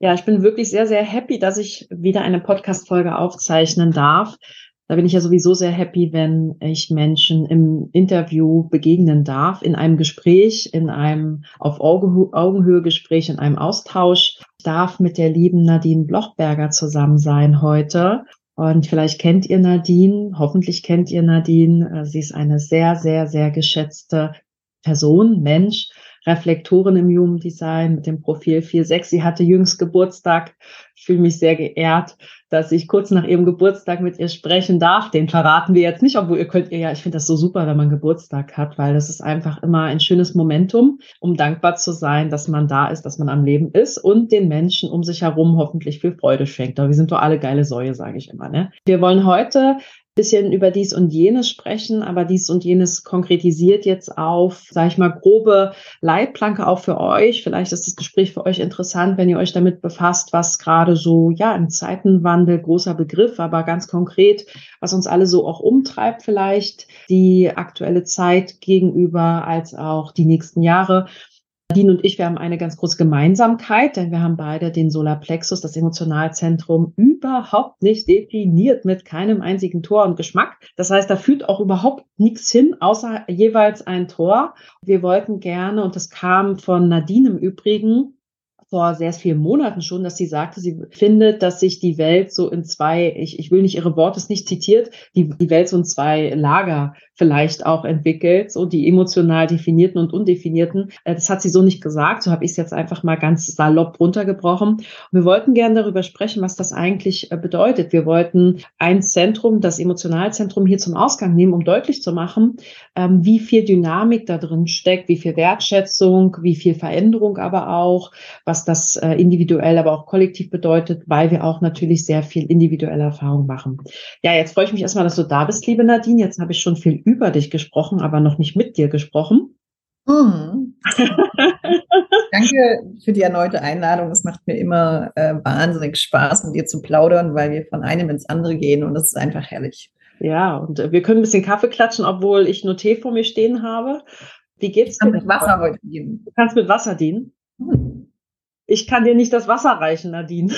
Ja, ich bin wirklich sehr, sehr happy, dass ich wieder eine Podcast-Folge aufzeichnen darf. Da bin ich ja sowieso sehr happy, wenn ich Menschen im Interview begegnen darf, in einem Gespräch, in einem auf Augenhöhe Gespräch, in einem Austausch. Ich darf mit der lieben Nadine Blochberger zusammen sein heute. Und vielleicht kennt ihr Nadine, hoffentlich kennt ihr Nadine. Sie ist eine sehr, sehr, sehr geschätzte Person, Mensch, Reflektoren im Human Design mit dem Profil 4.6. Sie hatte jüngst Geburtstag. Ich fühle mich sehr geehrt, dass ich kurz nach ihrem Geburtstag mit ihr sprechen darf. Den verraten wir jetzt nicht, obwohl ihr könnt ihr ja, ich finde das so super, wenn man Geburtstag hat, weil das ist einfach immer ein schönes Momentum, um dankbar zu sein, dass man da ist, dass man am Leben ist und den Menschen um sich herum hoffentlich viel Freude schenkt. Aber wir sind doch alle geile Säue, sage ich immer. Ne? Wir wollen heute bisschen über dies und jenes sprechen, aber dies und jenes konkretisiert jetzt auf, sage ich mal, grobe Leitplanke auch für euch. Vielleicht ist das Gespräch für euch interessant, wenn ihr euch damit befasst, was gerade so, ja, im Zeitenwandel, großer Begriff, aber ganz konkret, was uns alle so auch umtreibt vielleicht, die aktuelle Zeit gegenüber als auch die nächsten Jahre. Nadine und ich, wir haben eine ganz große Gemeinsamkeit, denn wir haben beide den Solarplexus, das Emotionalzentrum, überhaupt nicht definiert mit keinem einzigen Tor und Geschmack. Das heißt, da führt auch überhaupt nichts hin, außer jeweils ein Tor. Wir wollten gerne, und das kam von Nadine im Übrigen, vor sehr vielen Monaten schon, dass sie sagte, sie findet, dass sich die Welt so in zwei, ich, ich will nicht ihre Worte nicht zitiert, die, die Welt so in zwei Lager vielleicht auch entwickelt, so die emotional definierten und undefinierten. Äh, das hat sie so nicht gesagt, so habe ich es jetzt einfach mal ganz salopp runtergebrochen. Und wir wollten gerne darüber sprechen, was das eigentlich äh, bedeutet. Wir wollten ein Zentrum, das Emotionalzentrum hier zum Ausgang nehmen, um deutlich zu machen, ähm, wie viel Dynamik da drin steckt, wie viel Wertschätzung, wie viel Veränderung aber auch, was was das äh, individuell, aber auch kollektiv bedeutet, weil wir auch natürlich sehr viel individuelle Erfahrung machen. Ja, jetzt freue ich mich erstmal, dass du da bist, liebe Nadine. Jetzt habe ich schon viel über dich gesprochen, aber noch nicht mit dir gesprochen. Hm. Danke für die erneute Einladung. Es macht mir immer äh, wahnsinnig Spaß, mit dir zu plaudern, weil wir von einem ins andere gehen und das ist einfach herrlich. Ja, und äh, wir können ein bisschen Kaffee klatschen, obwohl ich nur Tee vor mir stehen habe. Wie geht's dir? Ich kann mit Wasser heute dienen. Du kannst mit Wasser dienen? Hm. Ich kann dir nicht das Wasser reichen, Nadine.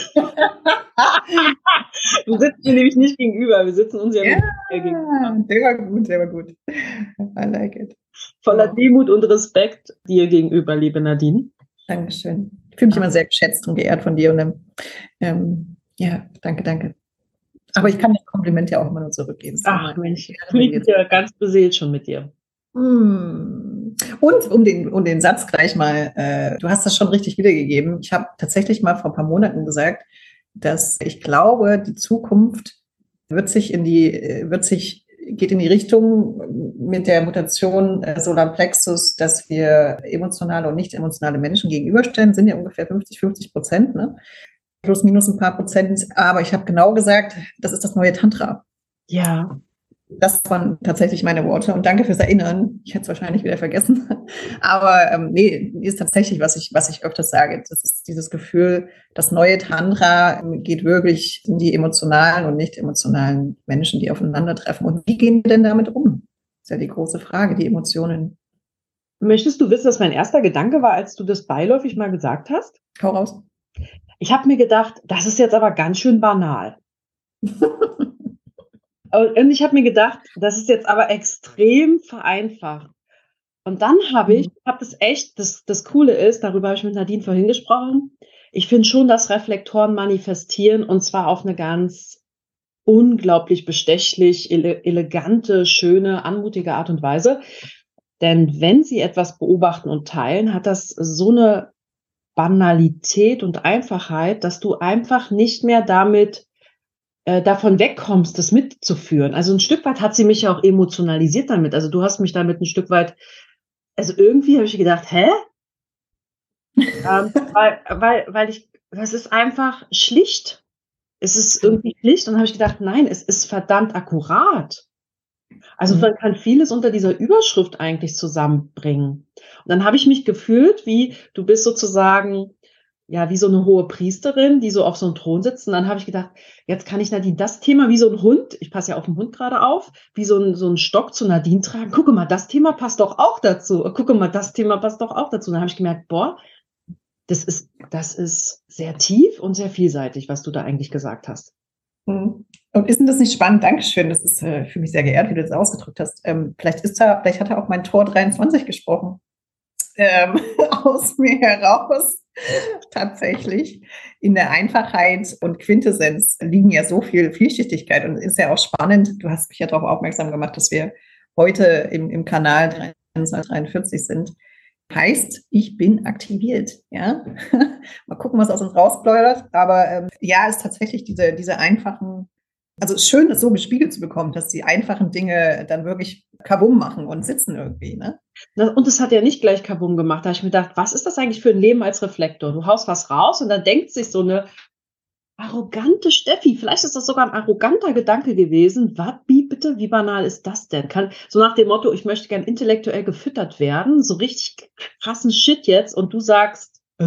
du sitzt mir nämlich nicht gegenüber. Wir sitzen uns ja, ja nicht gegenüber. Der war gut, der war gut. I like it. Voller Demut und Respekt dir gegenüber, liebe Nadine. Dankeschön. Ich fühle mich immer sehr geschätzt und geehrt von dir. Und ähm, ähm ja, danke, danke. Aber ich kann das Kompliment ja auch immer nur zurückgeben. Ach Mensch, ich bin ja ganz beseelt schon mit dir. Hm. Und um den, um den Satz gleich mal, äh, du hast das schon richtig wiedergegeben. Ich habe tatsächlich mal vor ein paar Monaten gesagt, dass ich glaube, die Zukunft wird sich in die, wird sich, geht in die Richtung mit der Mutation äh, Solarplexus, dass wir emotionale und nicht emotionale Menschen gegenüberstellen, sind ja ungefähr 50, 50 Prozent, ne? Plus minus ein paar Prozent. Aber ich habe genau gesagt, das ist das neue Tantra. Ja. Das waren tatsächlich meine Worte und danke fürs Erinnern. Ich hätte es wahrscheinlich wieder vergessen. Aber ähm, nee, ist tatsächlich, was ich, was ich öfters sage. Das ist dieses Gefühl, das neue Tantra geht wirklich in die emotionalen und nicht emotionalen Menschen, die aufeinandertreffen. Und wie gehen wir denn damit um? Das ist ja die große Frage, die Emotionen. Möchtest du wissen, was mein erster Gedanke war, als du das beiläufig mal gesagt hast? Hau raus. Ich habe mir gedacht, das ist jetzt aber ganz schön banal. Und ich habe mir gedacht, das ist jetzt aber extrem vereinfacht. Und dann habe ich, mhm. habe das echt, das, das Coole ist, darüber habe ich mit Nadine vorhin gesprochen, ich finde schon, dass Reflektoren manifestieren und zwar auf eine ganz unglaublich bestechlich, ele elegante, schöne, anmutige Art und Weise. Denn wenn sie etwas beobachten und teilen, hat das so eine Banalität und Einfachheit, dass du einfach nicht mehr damit äh, davon wegkommst, das mitzuführen. Also ein Stück weit hat sie mich ja auch emotionalisiert damit. Also du hast mich damit ein Stück weit, also irgendwie habe ich gedacht, hä? ähm, weil, weil, weil ich, das ist einfach schlicht. ist es irgendwie Pflicht? Und dann habe ich gedacht, nein, es ist verdammt akkurat. Also mhm. man kann vieles unter dieser Überschrift eigentlich zusammenbringen. Und dann habe ich mich gefühlt, wie du bist sozusagen ja, wie so eine hohe Priesterin, die so auf so einem Thron sitzt. Und dann habe ich gedacht, jetzt kann ich Nadine das Thema wie so ein Hund, ich passe ja auf den Hund gerade auf, wie so ein, so ein Stock zu Nadine tragen. Gucke mal, das Thema passt doch auch dazu. Gucke mal, das Thema passt doch auch dazu. Und dann habe ich gemerkt, boah, das ist, das ist sehr tief und sehr vielseitig, was du da eigentlich gesagt hast. Mhm. Und ist denn das nicht spannend? Dankeschön. Das ist äh, für mich sehr geehrt, wie du das ausgedrückt hast. Ähm, vielleicht ist da, vielleicht hat er auch mein Tor 23 gesprochen. Ähm, aus mir heraus tatsächlich. In der Einfachheit und Quintessenz liegen ja so viel Vielschichtigkeit und ist ja auch spannend. Du hast mich ja darauf aufmerksam gemacht, dass wir heute im, im Kanal 43 sind. Heißt, ich bin aktiviert. Ja, mal gucken, was aus uns rausplaudert. Aber ähm, ja, ist tatsächlich diese, diese einfachen also es ist schön, das so gespiegelt zu bekommen, dass die einfachen Dinge dann wirklich kabum machen und sitzen irgendwie. Ne? Und es hat ja nicht gleich kabum gemacht. Da habe ich mir gedacht, was ist das eigentlich für ein Leben als Reflektor? Du haust was raus und dann denkt sich so eine arrogante Steffi, vielleicht ist das sogar ein arroganter Gedanke gewesen. Was, wie bitte, wie banal ist das denn? Kann, so nach dem Motto, ich möchte gern intellektuell gefüttert werden, so richtig krassen Shit jetzt und du sagst, äh,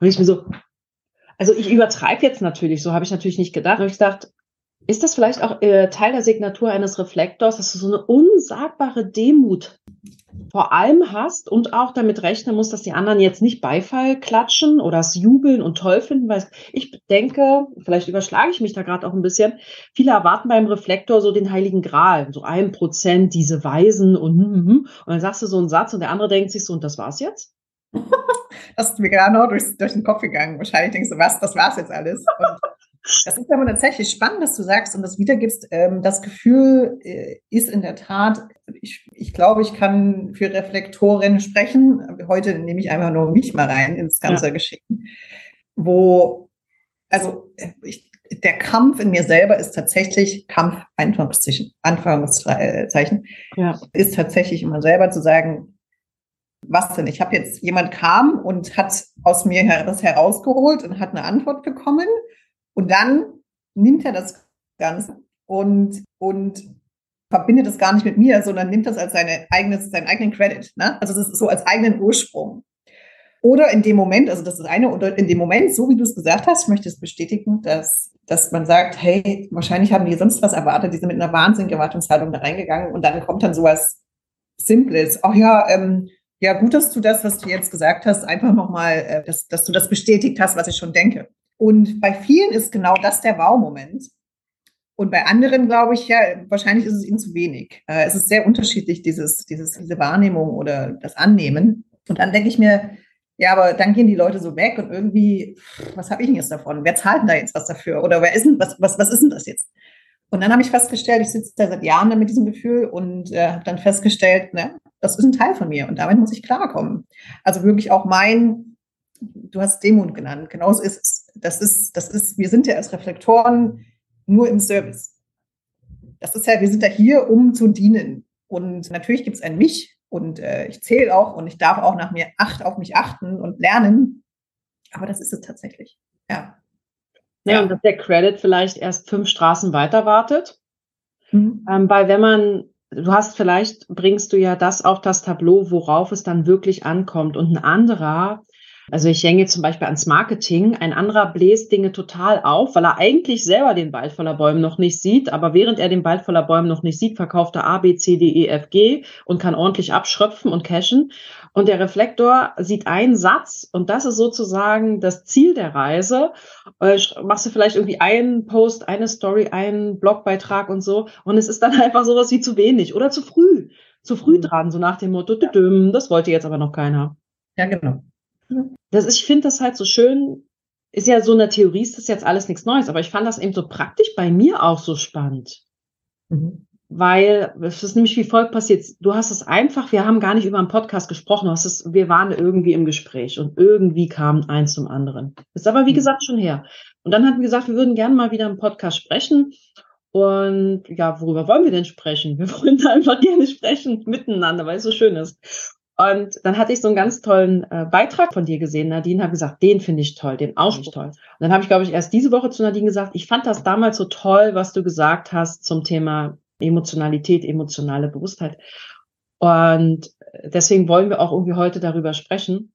und ich mir so, also ich übertreibe jetzt natürlich, so habe ich natürlich nicht gedacht. Ich gedacht, ist das vielleicht auch äh, Teil der Signatur eines Reflektors, dass du so eine unsagbare Demut vor allem hast und auch damit rechnen musst, dass die anderen jetzt nicht Beifall klatschen oder es jubeln und toll finden, weil ich denke, vielleicht überschlage ich mich da gerade auch ein bisschen, viele erwarten beim Reflektor so den heiligen Gral, so ein Prozent diese Weisen und, hm, hm, hm. und dann sagst du so einen Satz und der andere denkt sich so, und das war's jetzt? das ist mir gerade noch durch, durch den Kopf gegangen. Wahrscheinlich denkst du, was, das war's jetzt alles. Und das ist aber tatsächlich spannend, dass du sagst und das wiedergibst. Ähm, das Gefühl äh, ist in der Tat, ich, ich glaube, ich kann für Reflektoren sprechen. Heute nehme ich einfach nur mich mal rein ins ganze ja. Geschehen, wo, also ich, der Kampf in mir selber ist tatsächlich Kampf, Anführungszeichen, Anführungszeichen, ja. ist tatsächlich immer selber zu sagen, was denn? Ich habe jetzt, jemand kam und hat aus mir das herausgeholt und hat eine Antwort bekommen. Und dann nimmt er das Ganze und, und verbindet es gar nicht mit mir, sondern nimmt das als seine eigenes, seinen eigenen Credit. Ne? Also das ist so als eigenen Ursprung. Oder in dem Moment, also das ist eine, oder in dem Moment, so wie du es gesagt hast, ich möchte es bestätigen, dass, dass man sagt, hey, wahrscheinlich haben die sonst was erwartet, die sind mit einer wahnsinnigen Erwartungshaltung da reingegangen und dann kommt dann sowas Simples. Ach ja, ähm, ja, gut, dass du das, was du jetzt gesagt hast, einfach nochmal, äh, dass, dass du das bestätigt hast, was ich schon denke. Und bei vielen ist genau das der Wow-Moment. Und bei anderen glaube ich, ja, wahrscheinlich ist es ihnen zu wenig. Äh, es ist sehr unterschiedlich, dieses, dieses, diese Wahrnehmung oder das Annehmen. Und dann denke ich mir, ja, aber dann gehen die Leute so weg und irgendwie, was habe ich denn jetzt davon? Wer zahlt denn da jetzt was dafür? Oder wer ist denn, was, was, was ist denn das jetzt? Und dann habe ich festgestellt, ich sitze da seit Jahren mit diesem Gefühl und äh, habe dann festgestellt, ne, das ist ein Teil von mir und damit muss ich klarkommen. Also wirklich auch mein, du hast Demut genannt, genauso ist es. Das ist, das ist, wir sind ja als Reflektoren nur im Service. Das ist ja, wir sind da hier, um zu dienen. Und natürlich gibt es ein Mich und äh, ich zähle auch und ich darf auch nach mir acht auf mich achten und lernen. Aber das ist es tatsächlich. Ja. Ja, ja. und dass der Credit vielleicht erst fünf Straßen weiter wartet. Mhm. Ähm, weil wenn man, du hast vielleicht, bringst du ja das auf das Tableau, worauf es dann wirklich ankommt. Und ein anderer, also ich hänge zum Beispiel ans Marketing, ein anderer bläst Dinge total auf, weil er eigentlich selber den Wald voller Bäumen noch nicht sieht, aber während er den Wald voller Bäumen noch nicht sieht, verkauft er A, B, C, D, E, F, G und kann ordentlich abschröpfen und cashen. Und der Reflektor sieht einen Satz und das ist sozusagen das Ziel der Reise. Äh, machst du vielleicht irgendwie einen Post, eine Story, einen Blogbeitrag und so. Und es ist dann einfach sowas wie zu wenig oder zu früh. Zu früh mhm. dran, so nach dem Motto, das wollte jetzt aber noch keiner. Ja, genau. Das, ich finde das halt so schön. Ist ja so eine Theorie, ist das jetzt alles nichts Neues, aber ich fand das eben so praktisch bei mir auch so spannend. Mhm weil es ist nämlich wie folgt passiert. Du hast es einfach, wir haben gar nicht über einen Podcast gesprochen, du hast es, wir waren irgendwie im Gespräch und irgendwie kam eins zum anderen. Ist aber wie mhm. gesagt schon her. Und dann hatten wir gesagt, wir würden gerne mal wieder im Podcast sprechen. Und ja, worüber wollen wir denn sprechen? Wir wollen da einfach gerne sprechen miteinander, weil es so schön ist. Und dann hatte ich so einen ganz tollen äh, Beitrag von dir gesehen. Nadine hat gesagt, den finde ich toll, den auch nicht toll. Und dann habe ich, glaube ich, erst diese Woche zu Nadine gesagt, ich fand das damals so toll, was du gesagt hast zum Thema Emotionalität, emotionale Bewusstheit. Und deswegen wollen wir auch irgendwie heute darüber sprechen.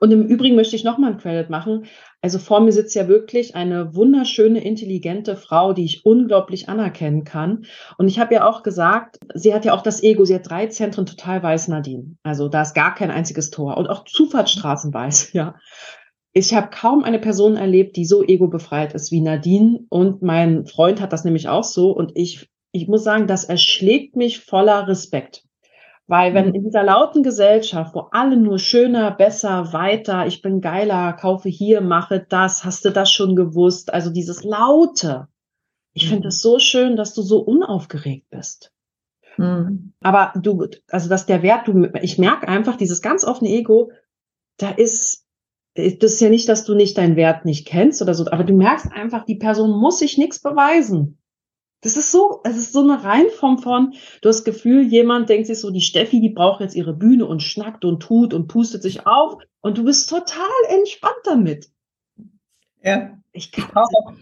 Und im Übrigen möchte ich nochmal einen Credit machen. Also vor mir sitzt ja wirklich eine wunderschöne, intelligente Frau, die ich unglaublich anerkennen kann. Und ich habe ja auch gesagt, sie hat ja auch das Ego, sie hat drei Zentren total weiß, Nadine. Also da ist gar kein einziges Tor und auch Zufahrtsstraßen weiß, ja. Ich habe kaum eine Person erlebt, die so ego-befreit ist wie Nadine. Und mein Freund hat das nämlich auch so. Und ich, ich muss sagen, das erschlägt mich voller Respekt. Weil wenn mhm. in dieser lauten Gesellschaft, wo alle nur schöner, besser, weiter, ich bin geiler, kaufe hier, mache das, hast du das schon gewusst, also dieses Laute. Ich finde es so schön, dass du so unaufgeregt bist. Mhm. Aber du, also dass der Wert, du, ich merke einfach, dieses ganz offene Ego, da ist, das ist ja nicht, dass du nicht deinen Wert nicht kennst oder so, aber du merkst einfach, die Person muss sich nichts beweisen. Das ist so, es ist so eine Reinform von, du hast das Gefühl, jemand denkt sich so, die Steffi, die braucht jetzt ihre Bühne und schnackt und tut und pustet sich auf und du bist total entspannt damit. Ja. Ich, ich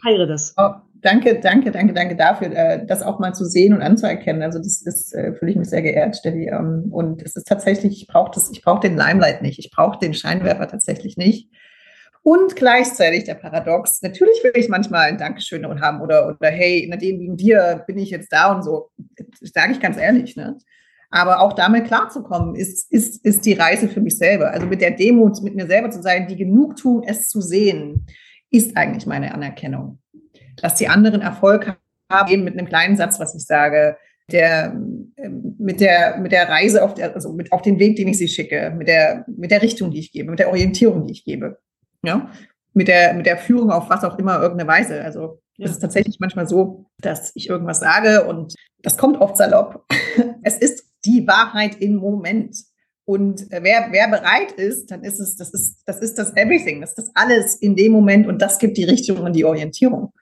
feiere das. Oh, danke, danke, danke, danke dafür, äh, das auch mal zu sehen und anzuerkennen. Also das, das äh, fühle ich mich sehr geehrt, Steffi. Ähm, und es ist tatsächlich, ich brauche das, ich brauche den Limelight nicht, ich brauche den Scheinwerfer tatsächlich nicht. Und gleichzeitig der Paradox, natürlich will ich manchmal ein Dankeschön haben oder, oder hey, Nadine, wegen dir bin ich jetzt da und so. Sage ich ganz ehrlich. Ne? Aber auch damit klarzukommen, ist, ist, ist die Reise für mich selber. Also mit der Demut, mit mir selber zu sein, die Genugtuung, es zu sehen, ist eigentlich meine Anerkennung. Dass die anderen Erfolg haben, eben mit einem kleinen Satz, was ich sage, der, ähm, mit der, mit der Reise auf der, also mit, auf den Weg, den ich sie schicke, mit der, mit der Richtung, die ich gebe, mit der Orientierung, die ich gebe ja, mit der, mit der Führung auf was auch immer irgendeine Weise. Also ja. es ist tatsächlich manchmal so, dass ich irgendwas sage und das kommt oft salopp. es ist die Wahrheit im Moment. Und wer, wer bereit ist, dann ist es, das ist, das ist das Everything, das ist das alles in dem Moment und das gibt die Richtung und die Orientierung.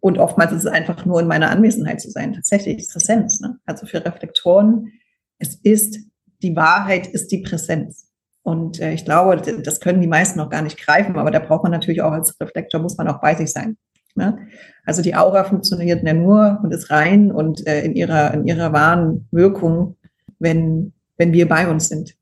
Und oftmals ist es einfach nur in meiner Anwesenheit zu sein, tatsächlich Präsenz. Ne? Also für Reflektoren, es ist, die Wahrheit ist die Präsenz. Und äh, ich glaube, das können die meisten noch gar nicht greifen, aber da braucht man natürlich auch als Reflektor, muss man auch bei sich sein. Ne? Also die Aura funktioniert ja nur und ist rein und äh, in ihrer, in ihrer wahren Wirkung, wenn, wenn wir bei uns sind.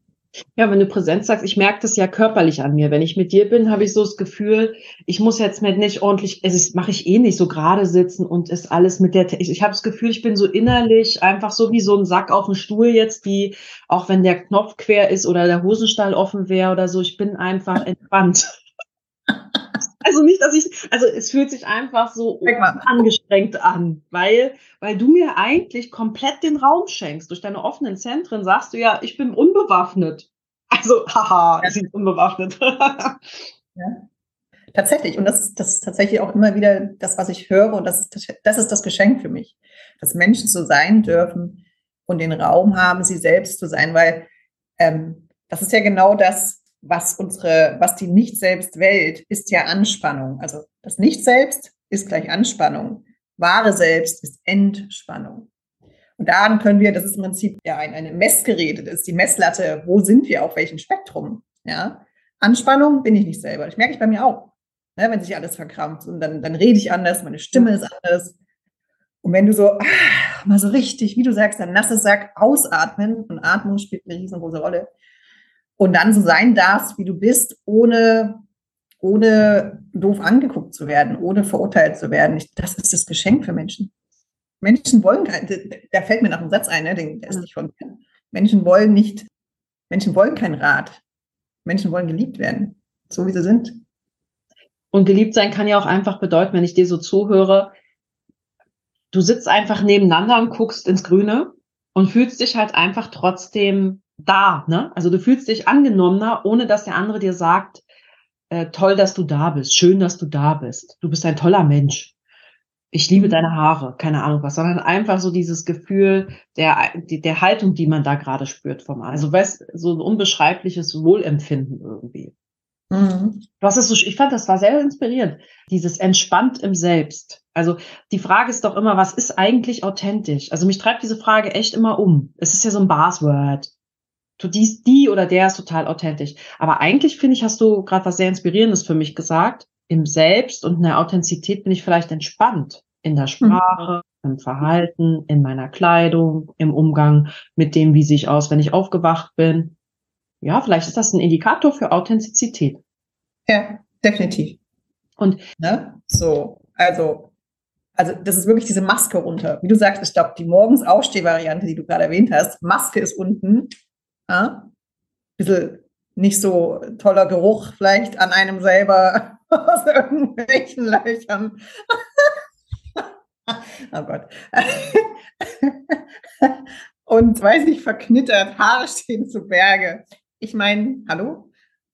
Ja, wenn du Präsenz sagst, ich merke das ja körperlich an mir. Wenn ich mit dir bin, habe ich so das Gefühl, ich muss jetzt mit nicht ordentlich, es mache ich eh nicht so gerade sitzen und ist alles mit der, ich, ich habe das Gefühl, ich bin so innerlich einfach so wie so ein Sack auf dem Stuhl jetzt, die, auch wenn der Knopf quer ist oder der Hosenstall offen wäre oder so, ich bin einfach entspannt. Also nicht, dass ich, also es fühlt sich einfach so angestrengt an, weil, weil du mir eigentlich komplett den Raum schenkst. Durch deine offenen Zentren sagst du ja, ich bin unbewaffnet. Also, haha, ja. sie sind unbewaffnet. ja. Tatsächlich. Und das, das ist tatsächlich auch immer wieder das, was ich höre. Und das ist, das ist das Geschenk für mich. Dass Menschen so sein dürfen und den Raum haben, sie selbst zu sein, weil ähm, das ist ja genau das, was unsere, was die Nicht-Selbst-Welt ist ja Anspannung. Also das Nicht-Selbst ist gleich Anspannung. Wahre Selbst ist Entspannung. Und daran können wir, das ist im Prinzip ja ein, eine Messgerät, das ist die Messlatte, wo sind wir, auf welchem Spektrum. Ja? Anspannung bin ich nicht selber. Das merke ich bei mir auch. Ne, wenn sich alles verkrampft und dann, dann rede ich anders, meine Stimme ist anders. Und wenn du so ah, mal so richtig, wie du sagst, ein nasses Sack ausatmen und Atmung spielt eine riesengroße Rolle, und dann so sein darfst, wie du bist, ohne, ohne doof angeguckt zu werden, ohne verurteilt zu werden. Ich, das ist das Geschenk für Menschen. Menschen wollen kein, da fällt mir noch ein Satz ein, ne, der ist nicht von mir. Menschen wollen nicht, Menschen wollen kein Rat. Menschen wollen geliebt werden, so wie sie sind. Und geliebt sein kann ja auch einfach bedeuten, wenn ich dir so zuhöre, du sitzt einfach nebeneinander und guckst ins Grüne und fühlst dich halt einfach trotzdem da, ne? Also du fühlst dich angenommener, ohne dass der andere dir sagt, äh, toll, dass du da bist, schön, dass du da bist, du bist ein toller Mensch. Ich liebe deine Haare, keine Ahnung was, sondern einfach so dieses Gefühl der, der Haltung, die man da gerade spürt vom Also weißt, so ein unbeschreibliches Wohlempfinden irgendwie. Mhm. Du hast es so, ich fand, das war sehr inspirierend. Dieses entspannt im Selbst. Also die Frage ist doch immer, was ist eigentlich authentisch? Also mich treibt diese Frage echt immer um. Es ist ja so ein Buzzword du die, die oder der ist total authentisch. Aber eigentlich finde ich, hast du gerade was sehr Inspirierendes für mich gesagt. Im Selbst und in der Authentizität bin ich vielleicht entspannt in der Sprache, mhm. im Verhalten, in meiner Kleidung, im Umgang mit dem, wie sehe ich aus, wenn ich aufgewacht bin. Ja, vielleicht ist das ein Indikator für Authentizität. Ja, definitiv. Und ne? so, also also das ist wirklich diese Maske runter. Wie du sagst, ich glaube, die morgens Aufstehvariante, die du gerade erwähnt hast, Maske ist unten. Ja? Bisschen nicht so toller Geruch vielleicht an einem selber aus irgendwelchen Löchern. oh Gott. Und weiß ich, verknittert, Haare stehen zu Berge. Ich meine, hallo?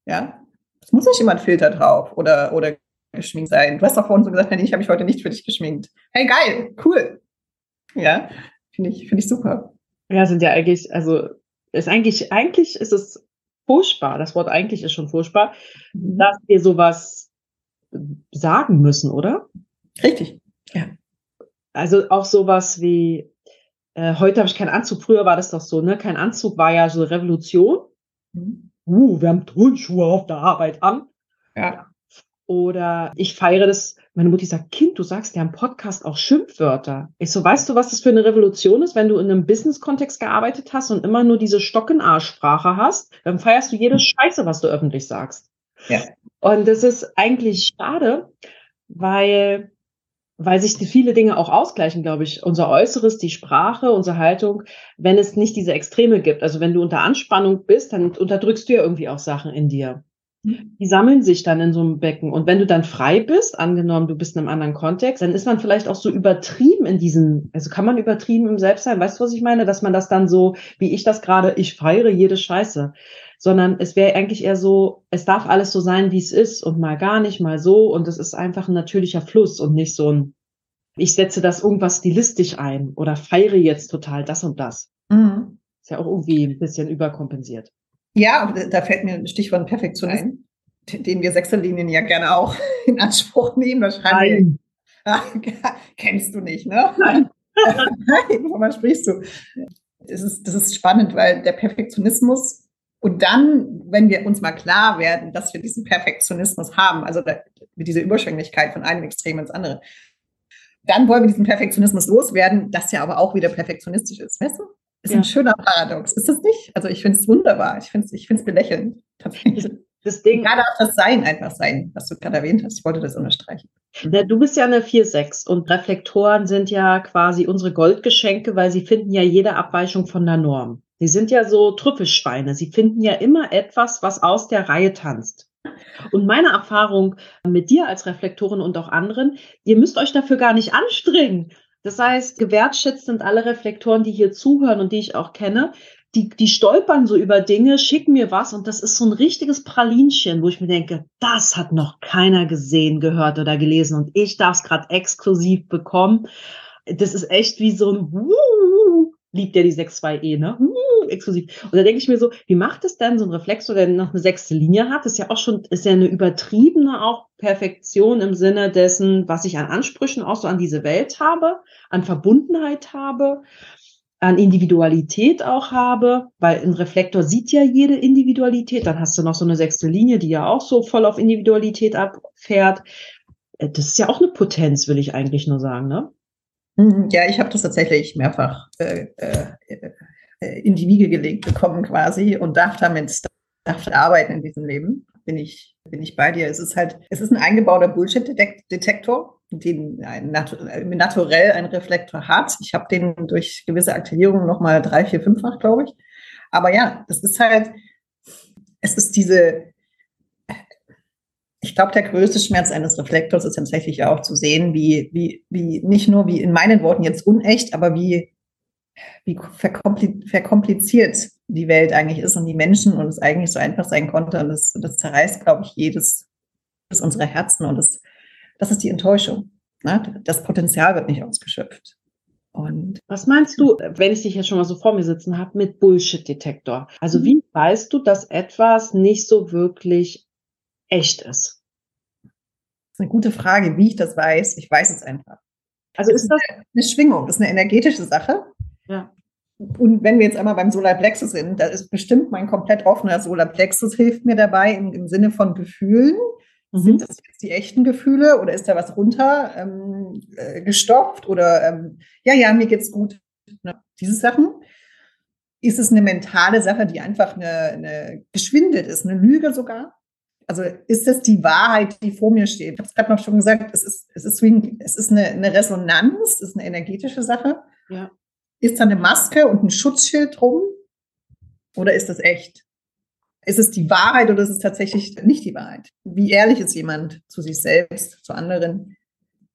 Ja, es muss nicht ein Filter drauf oder, oder geschminkt sein. Du hast doch vorhin so gesagt, nee, ich habe mich heute nicht für dich geschminkt. Hey, geil, cool. Ja, finde ich, finde ich super. Ja, sind ja eigentlich, also ist eigentlich, eigentlich ist es furchtbar, das Wort eigentlich ist schon furchtbar, mhm. dass wir sowas sagen müssen, oder? Richtig, ja. Also auch sowas wie, äh, heute habe ich keinen Anzug, früher war das doch so, ne? Kein Anzug war ja so Revolution. Mhm. Uh, wir haben Turnschuhe auf der Arbeit an. Ja. Oder ich feiere das, meine Mutti sagt, Kind, du sagst ja im Podcast auch Schimpfwörter. Ich so, weißt du, was das für eine Revolution ist, wenn du in einem Business-Kontext gearbeitet hast und immer nur diese Stockenarschsprache hast, dann feierst du jede Scheiße, was du öffentlich sagst. Ja. Und das ist eigentlich schade, weil, weil sich viele Dinge auch ausgleichen, glaube ich. Unser Äußeres, die Sprache, unsere Haltung, wenn es nicht diese Extreme gibt. Also wenn du unter Anspannung bist, dann unterdrückst du ja irgendwie auch Sachen in dir. Die sammeln sich dann in so einem Becken. Und wenn du dann frei bist, angenommen, du bist in einem anderen Kontext, dann ist man vielleicht auch so übertrieben in diesem, also kann man übertrieben im Selbstsein, weißt du, was ich meine? Dass man das dann so, wie ich das gerade, ich feiere jede Scheiße. Sondern es wäre eigentlich eher so, es darf alles so sein, wie es ist und mal gar nicht, mal so. Und es ist einfach ein natürlicher Fluss und nicht so ein, ich setze das irgendwas stilistisch ein oder feiere jetzt total das und das. Mhm. Ist ja auch irgendwie ein bisschen überkompensiert. Ja, da fällt mir ein Stichwort Perfektionist ein, den wir Sechserlinien ja gerne auch in Anspruch nehmen. Wahrscheinlich. kennst du nicht, ne? Nein. Nein, wovon sprichst du? Das ist, das ist spannend, weil der Perfektionismus und dann, wenn wir uns mal klar werden, dass wir diesen Perfektionismus haben, also mit dieser Überschwänglichkeit von einem Extrem ins andere, dann wollen wir diesen Perfektionismus loswerden, das ja aber auch wieder perfektionistisch ist, weißt du? Ist ja. ein schöner Paradox, ist das nicht? Also ich finde es wunderbar, ich finde es ich find's belächelnd. Tatsächlich. Das Ding. Egal darf das Sein einfach sein, was du gerade erwähnt hast. Ich wollte das unterstreichen. Ja, du bist ja eine 4-6 und Reflektoren sind ja quasi unsere Goldgeschenke, weil sie finden ja jede Abweichung von der Norm. Sie sind ja so Trüffelschweine. Sie finden ja immer etwas, was aus der Reihe tanzt. Und meine Erfahrung mit dir als Reflektorin und auch anderen, ihr müsst euch dafür gar nicht anstrengen. Das heißt, gewertschätzt sind alle Reflektoren, die hier zuhören und die ich auch kenne. Die, die stolpern so über Dinge, schicken mir was und das ist so ein richtiges Pralinchen, wo ich mir denke, das hat noch keiner gesehen, gehört oder gelesen und ich darf es gerade exklusiv bekommen. Das ist echt wie so ein liebt ja die 6-2E, ne? Uh, exklusiv. Und da denke ich mir so, wie macht es denn so ein Reflexor, der noch eine sechste Linie hat? Das ist ja auch schon, ist ja eine übertriebene auch Perfektion im Sinne dessen, was ich an Ansprüchen auch so an diese Welt habe, an Verbundenheit habe, an Individualität auch habe, weil ein Reflektor sieht ja jede Individualität. Dann hast du noch so eine sechste Linie, die ja auch so voll auf Individualität abfährt. Äh, das ist ja auch eine Potenz, will ich eigentlich nur sagen, ne? Mhm, ja, ich habe das tatsächlich mehrfach äh, äh, äh, in die Wiege gelegt bekommen quasi und darf damit darf arbeiten in diesem Leben. Bin ich, bin ich bei dir. Es ist halt, es ist ein eingebauter Bullshit-Detektor, den ein Natu naturell ein Reflektor hat. Ich habe den durch gewisse Aktivierungen nochmal drei, vier, fünffach, glaube ich. Aber ja, das ist halt, es ist diese, ich glaube, der größte Schmerz eines Reflektors ist tatsächlich auch zu sehen, wie, wie, wie nicht nur wie in meinen Worten jetzt unecht, aber wie, wie verkompliziert die Welt eigentlich ist und die Menschen und es eigentlich so einfach sein konnte. Und das, das zerreißt, glaube ich, jedes, jedes unserer Herzen. Und das, das ist die Enttäuschung. Ne? Das Potenzial wird nicht ausgeschöpft. Und was meinst du, wenn ich dich jetzt schon mal so vor mir sitzen habe, mit Bullshit-Detektor? Also mhm. wie weißt du, dass etwas nicht so wirklich echt ist? Das ist eine gute Frage, wie ich das weiß. Ich weiß es einfach. Also ist das eine Schwingung, das ist eine energetische Sache. Ja. Und wenn wir jetzt einmal beim Solarplexus sind, da ist bestimmt mein komplett offener Solarplexus hilft mir dabei im, im Sinne von Gefühlen. Mhm. Sind das jetzt die echten Gefühle oder ist da was runter ähm, äh, gestopft oder ähm, ja, ja, mir geht's gut. Ne? Diese Sachen. Ist es eine mentale Sache, die einfach eine, eine geschwindet ist, eine Lüge sogar? Also ist das die Wahrheit, die vor mir steht? Ich habe es gerade noch schon gesagt, es ist, es ist, es ist eine, eine Resonanz, es ist eine energetische Sache. Ja. Ist da eine Maske und ein Schutzschild drum? Oder ist das echt? Ist es die Wahrheit oder ist es tatsächlich nicht die Wahrheit? Wie ehrlich ist jemand zu sich selbst, zu anderen?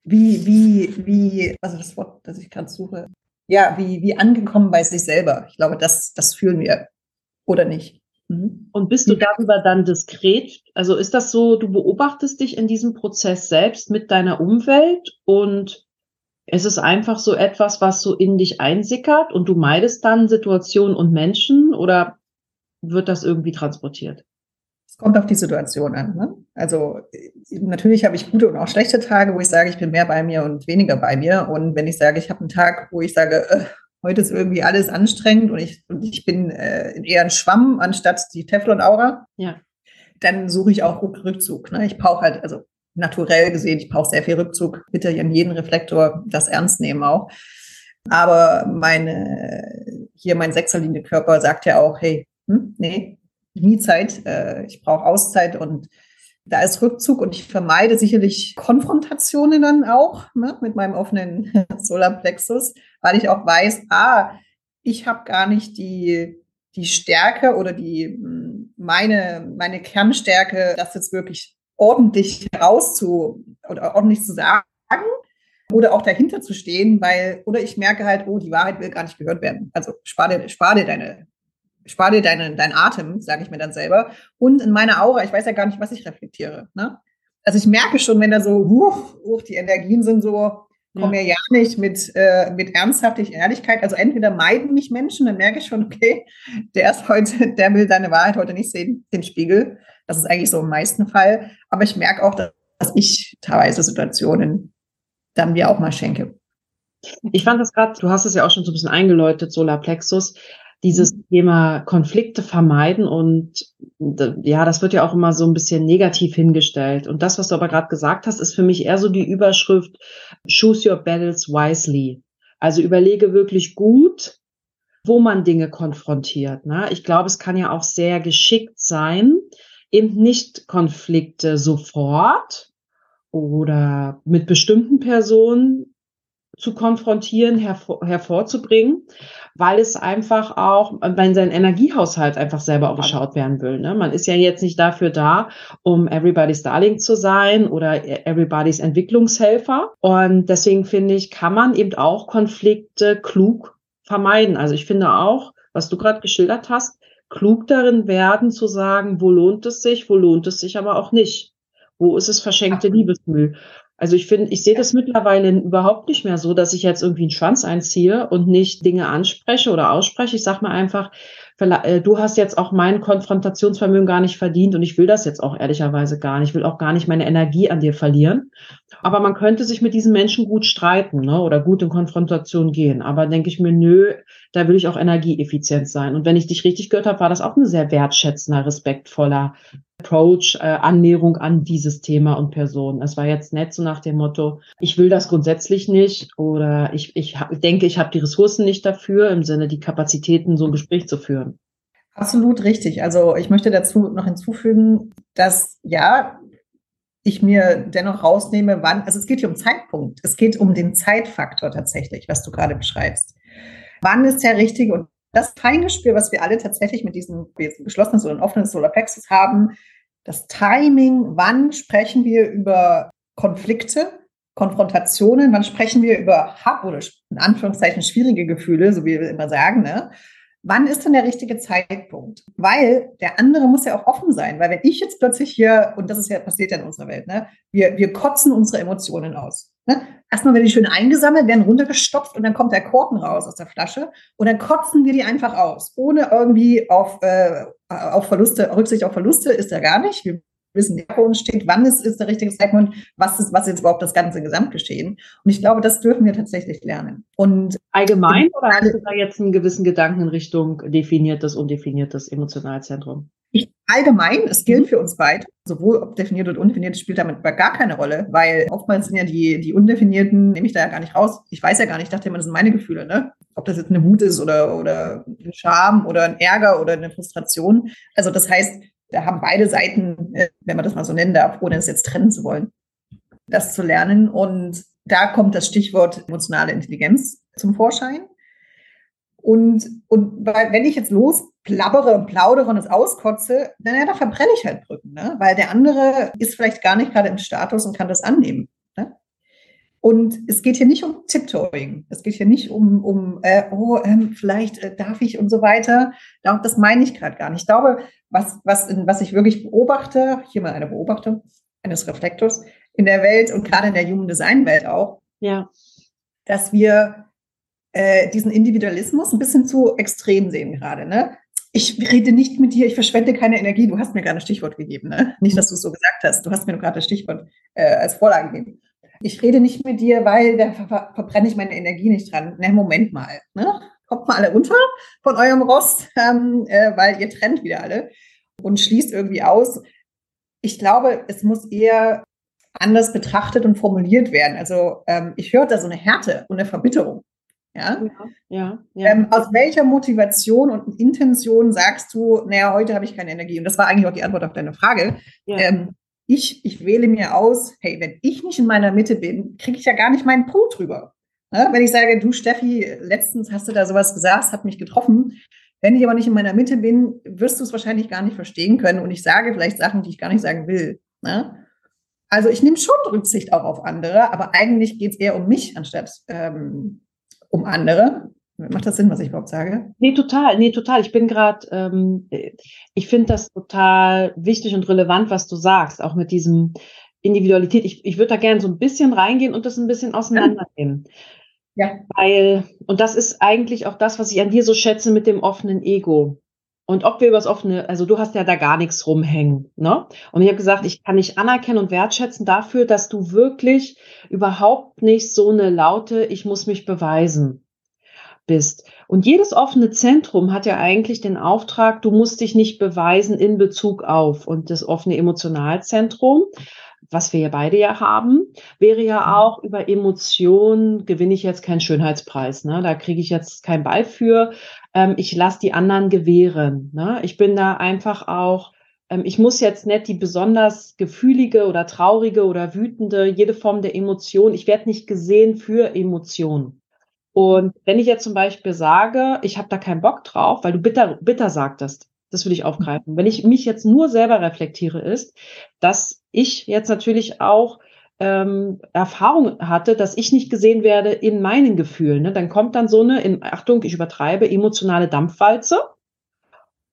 Wie, wie, wie, also das Wort, das ich gerade suche, ja, wie, wie angekommen bei sich selber. Ich glaube, das, das fühlen wir. Oder nicht? Mhm. Und bist du darüber dann diskret? Also ist das so, du beobachtest dich in diesem Prozess selbst mit deiner Umwelt und es ist einfach so etwas, was so in dich einsickert und du meidest dann Situationen und Menschen oder wird das irgendwie transportiert? Es kommt auf die Situation an. Ne? Also natürlich habe ich gute und auch schlechte Tage, wo ich sage, ich bin mehr bei mir und weniger bei mir. Und wenn ich sage, ich habe einen Tag, wo ich sage, äh, heute ist irgendwie alles anstrengend und ich, und ich bin äh, eher ein Schwamm anstatt die Teflon-Aura, ja. dann suche ich auch Rückzug. Ne? Ich brauche halt, also naturell gesehen, ich brauche sehr viel Rückzug. Bitte in jeden Reflektor das ernst nehmen auch. Aber meine, hier mein Sechserlinie-Körper sagt ja auch, hey, hm, nee, nie Zeit, äh, ich brauche Auszeit und da ist Rückzug und ich vermeide sicherlich Konfrontationen dann auch ne, mit meinem offenen Solarplexus, weil ich auch weiß, ah, ich habe gar nicht die, die Stärke oder die hm, meine, meine Kernstärke, das jetzt wirklich ordentlich herauszu oder ordentlich zu sagen oder auch dahinter zu stehen, weil, oder ich merke halt, oh, die Wahrheit will gar nicht gehört werden. Also spar dir, spar dir deine, spar dir deinen, deinen Atem, sage ich mir dann selber. Und in meiner Aura, ich weiß ja gar nicht, was ich reflektiere. Ne? Also ich merke schon, wenn da so, huch, huch, die Energien sind so, kommen ja. mir ja nicht mit, äh, mit ernsthaftig Ehrlichkeit. Also entweder meiden mich Menschen, dann merke ich schon, okay, der ist heute, der will deine Wahrheit heute nicht sehen, den Spiegel. Das ist eigentlich so im meisten Fall. Aber ich merke auch, dass ich teilweise Situationen dann mir auch mal schenke. Ich fand das gerade, du hast es ja auch schon so ein bisschen eingeläutet, Solarplexus, dieses mhm. Thema Konflikte vermeiden und ja, das wird ja auch immer so ein bisschen negativ hingestellt. Und das, was du aber gerade gesagt hast, ist für mich eher so die Überschrift Choose your battles wisely. Also überlege wirklich gut, wo man Dinge konfrontiert. Ne? Ich glaube, es kann ja auch sehr geschickt sein, eben nicht Konflikte sofort oder mit bestimmten Personen zu konfrontieren, hervor, hervorzubringen, weil es einfach auch, wenn sein Energiehaushalt einfach selber auch geschaut werden will. Ne? Man ist ja jetzt nicht dafür da, um everybody's Darling zu sein oder everybody's Entwicklungshelfer. Und deswegen finde ich, kann man eben auch Konflikte klug vermeiden. Also ich finde auch, was du gerade geschildert hast, klug darin werden zu sagen, wo lohnt es sich, wo lohnt es sich aber auch nicht. Wo ist es verschenkte Liebesmüll? Also ich finde, ich sehe das mittlerweile überhaupt nicht mehr so, dass ich jetzt irgendwie einen Schwanz einziehe und nicht Dinge anspreche oder ausspreche. Ich sage mal einfach, äh, du hast jetzt auch mein Konfrontationsvermögen gar nicht verdient und ich will das jetzt auch ehrlicherweise gar nicht. Ich will auch gar nicht meine Energie an dir verlieren. Aber man könnte sich mit diesen Menschen gut streiten ne, oder gut in Konfrontation gehen. Aber denke ich mir, nö, da will ich auch energieeffizient sein. Und wenn ich dich richtig gehört habe, war das auch ein sehr wertschätzender, respektvoller Approach, äh, Annäherung an dieses Thema und Person. Es war jetzt nett so nach dem Motto, ich will das grundsätzlich nicht oder ich, ich denke, ich habe die Ressourcen nicht dafür, im Sinne die Kapazitäten, so ein Gespräch zu führen. Absolut richtig. Also ich möchte dazu noch hinzufügen, dass ja, ich mir dennoch rausnehme, wann, also es geht hier um Zeitpunkt. Es geht um den Zeitfaktor tatsächlich, was du gerade beschreibst. Wann ist der richtige und das Feingespür, was wir alle tatsächlich mit diesem geschlossenes oder ein offenes Solarplexus haben, das Timing, wann sprechen wir über Konflikte, Konfrontationen, wann sprechen wir über Hab oder in Anführungszeichen schwierige Gefühle, so wie wir immer sagen, ne? Wann ist denn der richtige Zeitpunkt? Weil der andere muss ja auch offen sein, weil wenn ich jetzt plötzlich hier, und das ist ja passiert ja in unserer Welt, ne, wir, wir kotzen unsere Emotionen aus. Ne? Erstmal werden die schön eingesammelt, werden runtergestopft und dann kommt der Korken raus aus der Flasche und dann kotzen wir die einfach aus, ohne irgendwie auf, äh, auf Verluste, Rücksicht auf Verluste ist ja gar nicht. Wir wissen, wer vor uns steht, wann es ist der richtige Zeitpunkt, was ist, was ist überhaupt das ganze Gesamtgeschehen. Und ich glaube, das dürfen wir tatsächlich lernen. Und allgemein oder hast du da jetzt einen gewissen Gedanken in Richtung definiertes, undefiniertes Emotionalzentrum? Ich, allgemein, es gilt mhm. für uns beide, sowohl ob definiert oder undefiniert, spielt damit gar keine Rolle, weil oftmals sind ja die, die Undefinierten, nehme ich da ja gar nicht raus. Ich weiß ja gar nicht, ich dachte immer, das sind meine Gefühle, ne? Ob das jetzt eine Wut ist oder, oder ein Scham oder ein Ärger oder eine Frustration. Also das heißt, da haben beide Seiten, äh, wenn man das mal so nennen darf, ohne es jetzt trennen zu wollen, das zu lernen. Und da kommt das Stichwort emotionale Intelligenz zum Vorschein. Und, und wenn ich jetzt losplappere und plaudere und es auskotze, dann ja, da verbrenne ich halt Brücken, ne? weil der andere ist vielleicht gar nicht gerade im Status und kann das annehmen. Ne? Und es geht hier nicht um Tiptoeing. Es geht hier nicht um, um äh, oh, ähm, vielleicht äh, darf ich und so weiter. Das meine ich gerade gar nicht. Ich glaube, was, was, was ich wirklich beobachte, hier mal eine Beobachtung eines Reflektors in der Welt und gerade in der Human Design Welt auch, ja. dass wir äh, diesen Individualismus ein bisschen zu extrem sehen gerade. Ne? Ich rede nicht mit dir, ich verschwende keine Energie. Du hast mir gerade ein Stichwort gegeben. Ne? Nicht, dass du es so gesagt hast. Du hast mir gerade das Stichwort äh, als Vorlage gegeben. Ich rede nicht mit dir, weil da ver verbrenne ich meine Energie nicht dran. Na, Moment mal. Ne? Kommt mal alle runter von eurem Rost, ähm, äh, weil ihr trennt wieder alle und schließt irgendwie aus. Ich glaube, es muss eher anders betrachtet und formuliert werden. Also ähm, ich höre da so eine Härte und eine Verbitterung. Ja, ja, ja. Ähm, aus welcher Motivation und Intention sagst du, naja, heute habe ich keine Energie? Und das war eigentlich auch die Antwort auf deine Frage. Ja. Ähm, ich, ich wähle mir aus, hey, wenn ich nicht in meiner Mitte bin, kriege ich ja gar nicht meinen Punkt drüber. Ne? Wenn ich sage, du Steffi, letztens hast du da sowas gesagt, hat mich getroffen. Wenn ich aber nicht in meiner Mitte bin, wirst du es wahrscheinlich gar nicht verstehen können. Und ich sage vielleicht Sachen, die ich gar nicht sagen will. Ne? Also ich nehme schon Rücksicht auch auf andere, aber eigentlich geht es eher um mich anstatt ähm, um andere. Macht das Sinn, was ich überhaupt sage? Nee, total. Nee, total. Ich bin gerade, ähm, ich finde das total wichtig und relevant, was du sagst, auch mit diesem Individualität. Ich, ich würde da gerne so ein bisschen reingehen und das ein bisschen auseinandernehmen. Ja. Weil, und das ist eigentlich auch das, was ich an dir so schätze mit dem offenen Ego. Und ob wir übers offene, also du hast ja da gar nichts rumhängen, ne? Und ich habe gesagt, ich kann dich anerkennen und wertschätzen dafür, dass du wirklich überhaupt nicht so eine laute, ich muss mich beweisen bist. Und jedes offene Zentrum hat ja eigentlich den Auftrag, du musst dich nicht beweisen in Bezug auf. Und das offene Emotionalzentrum, was wir ja beide ja haben, wäre ja mhm. auch über Emotionen gewinne ich jetzt keinen Schönheitspreis. Ne? Da kriege ich jetzt keinen Ball für, ähm, ich lasse die anderen gewähren. Ne? Ich bin da einfach auch, ähm, ich muss jetzt nicht die besonders gefühlige oder traurige oder wütende, jede Form der Emotion, ich werde nicht gesehen für Emotionen. Und wenn ich jetzt zum Beispiel sage, ich habe da keinen Bock drauf, weil du bitter, bitter sagtest, das würde ich aufgreifen. Wenn ich mich jetzt nur selber reflektiere, ist, dass ich jetzt natürlich auch ähm, Erfahrung hatte, dass ich nicht gesehen werde in meinen Gefühlen. Ne? Dann kommt dann so eine, in, Achtung, ich übertreibe, emotionale Dampfwalze.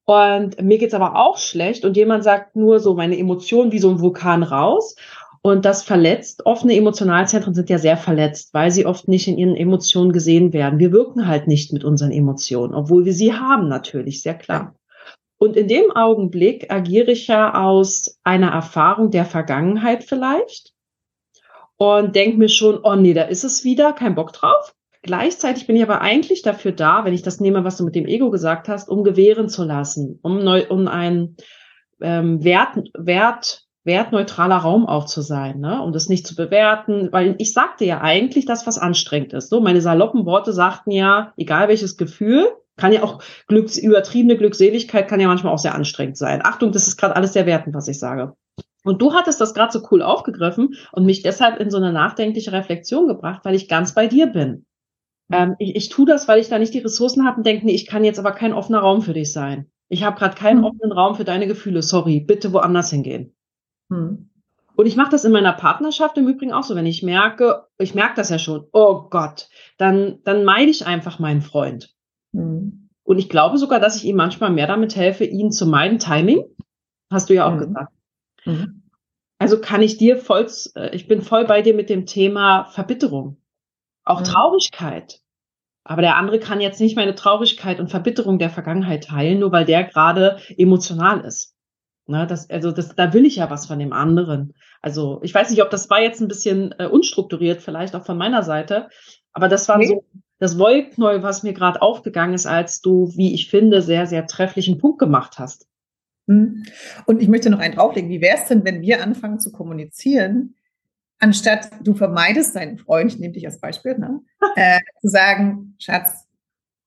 Und mir geht's aber auch schlecht und jemand sagt nur so meine Emotionen wie so ein Vulkan raus. Und das verletzt. Offene Emotionalzentren sind ja sehr verletzt, weil sie oft nicht in ihren Emotionen gesehen werden. Wir wirken halt nicht mit unseren Emotionen, obwohl wir sie haben natürlich, sehr klar. Und in dem Augenblick agiere ich ja aus einer Erfahrung der Vergangenheit vielleicht und denke mir schon, oh nee, da ist es wieder, kein Bock drauf. Gleichzeitig bin ich aber eigentlich dafür da, wenn ich das nehme, was du mit dem Ego gesagt hast, um gewähren zu lassen, um, neu, um ein ähm, Wert, Wert, wertneutraler Raum auch zu sein, ne? um das nicht zu bewerten, weil ich sagte ja eigentlich das, was anstrengend ist. So, meine saloppen Worte sagten ja, egal welches Gefühl, kann ja auch Glücks, übertriebene Glückseligkeit kann ja manchmal auch sehr anstrengend sein. Achtung, das ist gerade alles sehr wertend, was ich sage. Und du hattest das gerade so cool aufgegriffen und mich deshalb in so eine nachdenkliche Reflexion gebracht, weil ich ganz bei dir bin. Mhm. Ähm, ich, ich tue das, weil ich da nicht die Ressourcen habe und denke, nee, ich kann jetzt aber kein offener Raum für dich sein. Ich habe gerade keinen mhm. offenen Raum für deine Gefühle. Sorry, bitte woanders hingehen. Mhm. Und ich mache das in meiner Partnerschaft im Übrigen auch so, wenn ich merke, ich merke das ja schon, oh Gott, dann, dann meide ich einfach meinen Freund. Mhm. Und ich glaube sogar, dass ich ihm manchmal mehr damit helfe, ihn zu meinen Timing, hast du ja auch mhm. gesagt, Mhm. Also kann ich dir voll, äh, ich bin voll bei dir mit dem Thema Verbitterung. Auch mhm. Traurigkeit. Aber der andere kann jetzt nicht meine Traurigkeit und Verbitterung der Vergangenheit teilen, nur weil der gerade emotional ist. Ne, das, also das, da will ich ja was von dem anderen. Also ich weiß nicht, ob das war jetzt ein bisschen äh, unstrukturiert, vielleicht auch von meiner Seite, aber das war okay. so das Wollknäuel, was mir gerade aufgegangen ist, als du, wie ich finde, sehr, sehr trefflichen Punkt gemacht hast. Hm. Und ich möchte noch einen drauflegen. Wie wäre es denn, wenn wir anfangen zu kommunizieren, anstatt du vermeidest deinen Freund, ich nehme dich als Beispiel, ne? äh, zu sagen, Schatz,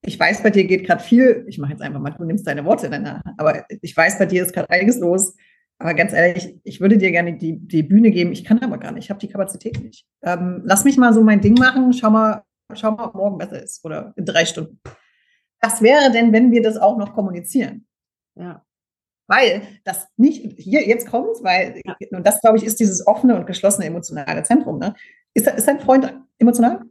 ich weiß, bei dir geht gerade viel, ich mache jetzt einfach mal, du nimmst deine Worte danach, aber ich weiß, bei dir ist gerade einiges los. Aber ganz ehrlich, ich würde dir gerne die, die Bühne geben, ich kann aber gar nicht, ich habe die Kapazität nicht. Ähm, lass mich mal so mein Ding machen, schau mal, schau mal, ob morgen besser ist oder in drei Stunden. Was wäre denn, wenn wir das auch noch kommunizieren? Ja. Weil das nicht, hier, jetzt kommt weil, ja. und das, glaube ich, ist dieses offene und geschlossene emotionale Zentrum. Ne? Ist, ist dein Freund emotional?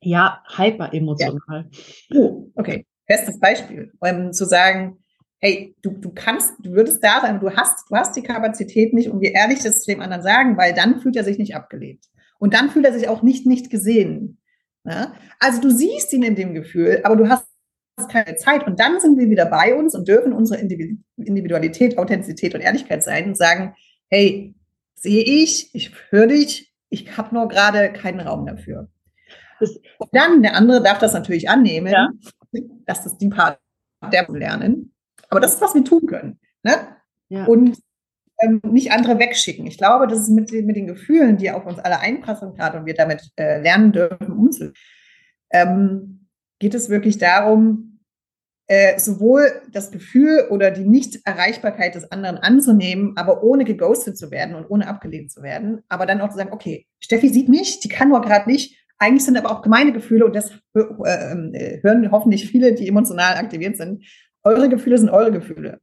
Ja, hyper emotional. Ja. Oh, okay. Bestes Beispiel, um zu sagen, hey, du, du kannst, du würdest da sein, du hast, du hast die Kapazität nicht, um wie ehrlich das zu dem anderen sagen, weil dann fühlt er sich nicht abgelehnt. Und dann fühlt er sich auch nicht, nicht gesehen. Ja? Also du siehst ihn in dem Gefühl, aber du hast keine Zeit. Und dann sind wir wieder bei uns und dürfen unsere Individualität, Authentizität und Ehrlichkeit sein und sagen, hey, sehe ich, ich höre dich, ich habe nur gerade keinen Raum dafür. Und dann, der andere darf das natürlich annehmen, ja. dass das die Part der lernen. Aber das ist, was wir tun können. Ne? Ja. Und ähm, nicht andere wegschicken. Ich glaube, das ist mit, mit den Gefühlen, die auf uns alle einpassen gerade und wir damit äh, lernen dürfen, umzugehen, ähm, geht es wirklich darum, äh, sowohl das Gefühl oder die Nicht-Erreichbarkeit des anderen anzunehmen, aber ohne geghostet zu werden und ohne abgelehnt zu werden, aber dann auch zu sagen, okay, Steffi sieht mich, die kann nur gerade nicht, eigentlich sind aber auch gemeine Gefühle und das äh, äh, hören hoffentlich viele, die emotional aktiviert sind. Eure Gefühle sind eure Gefühle.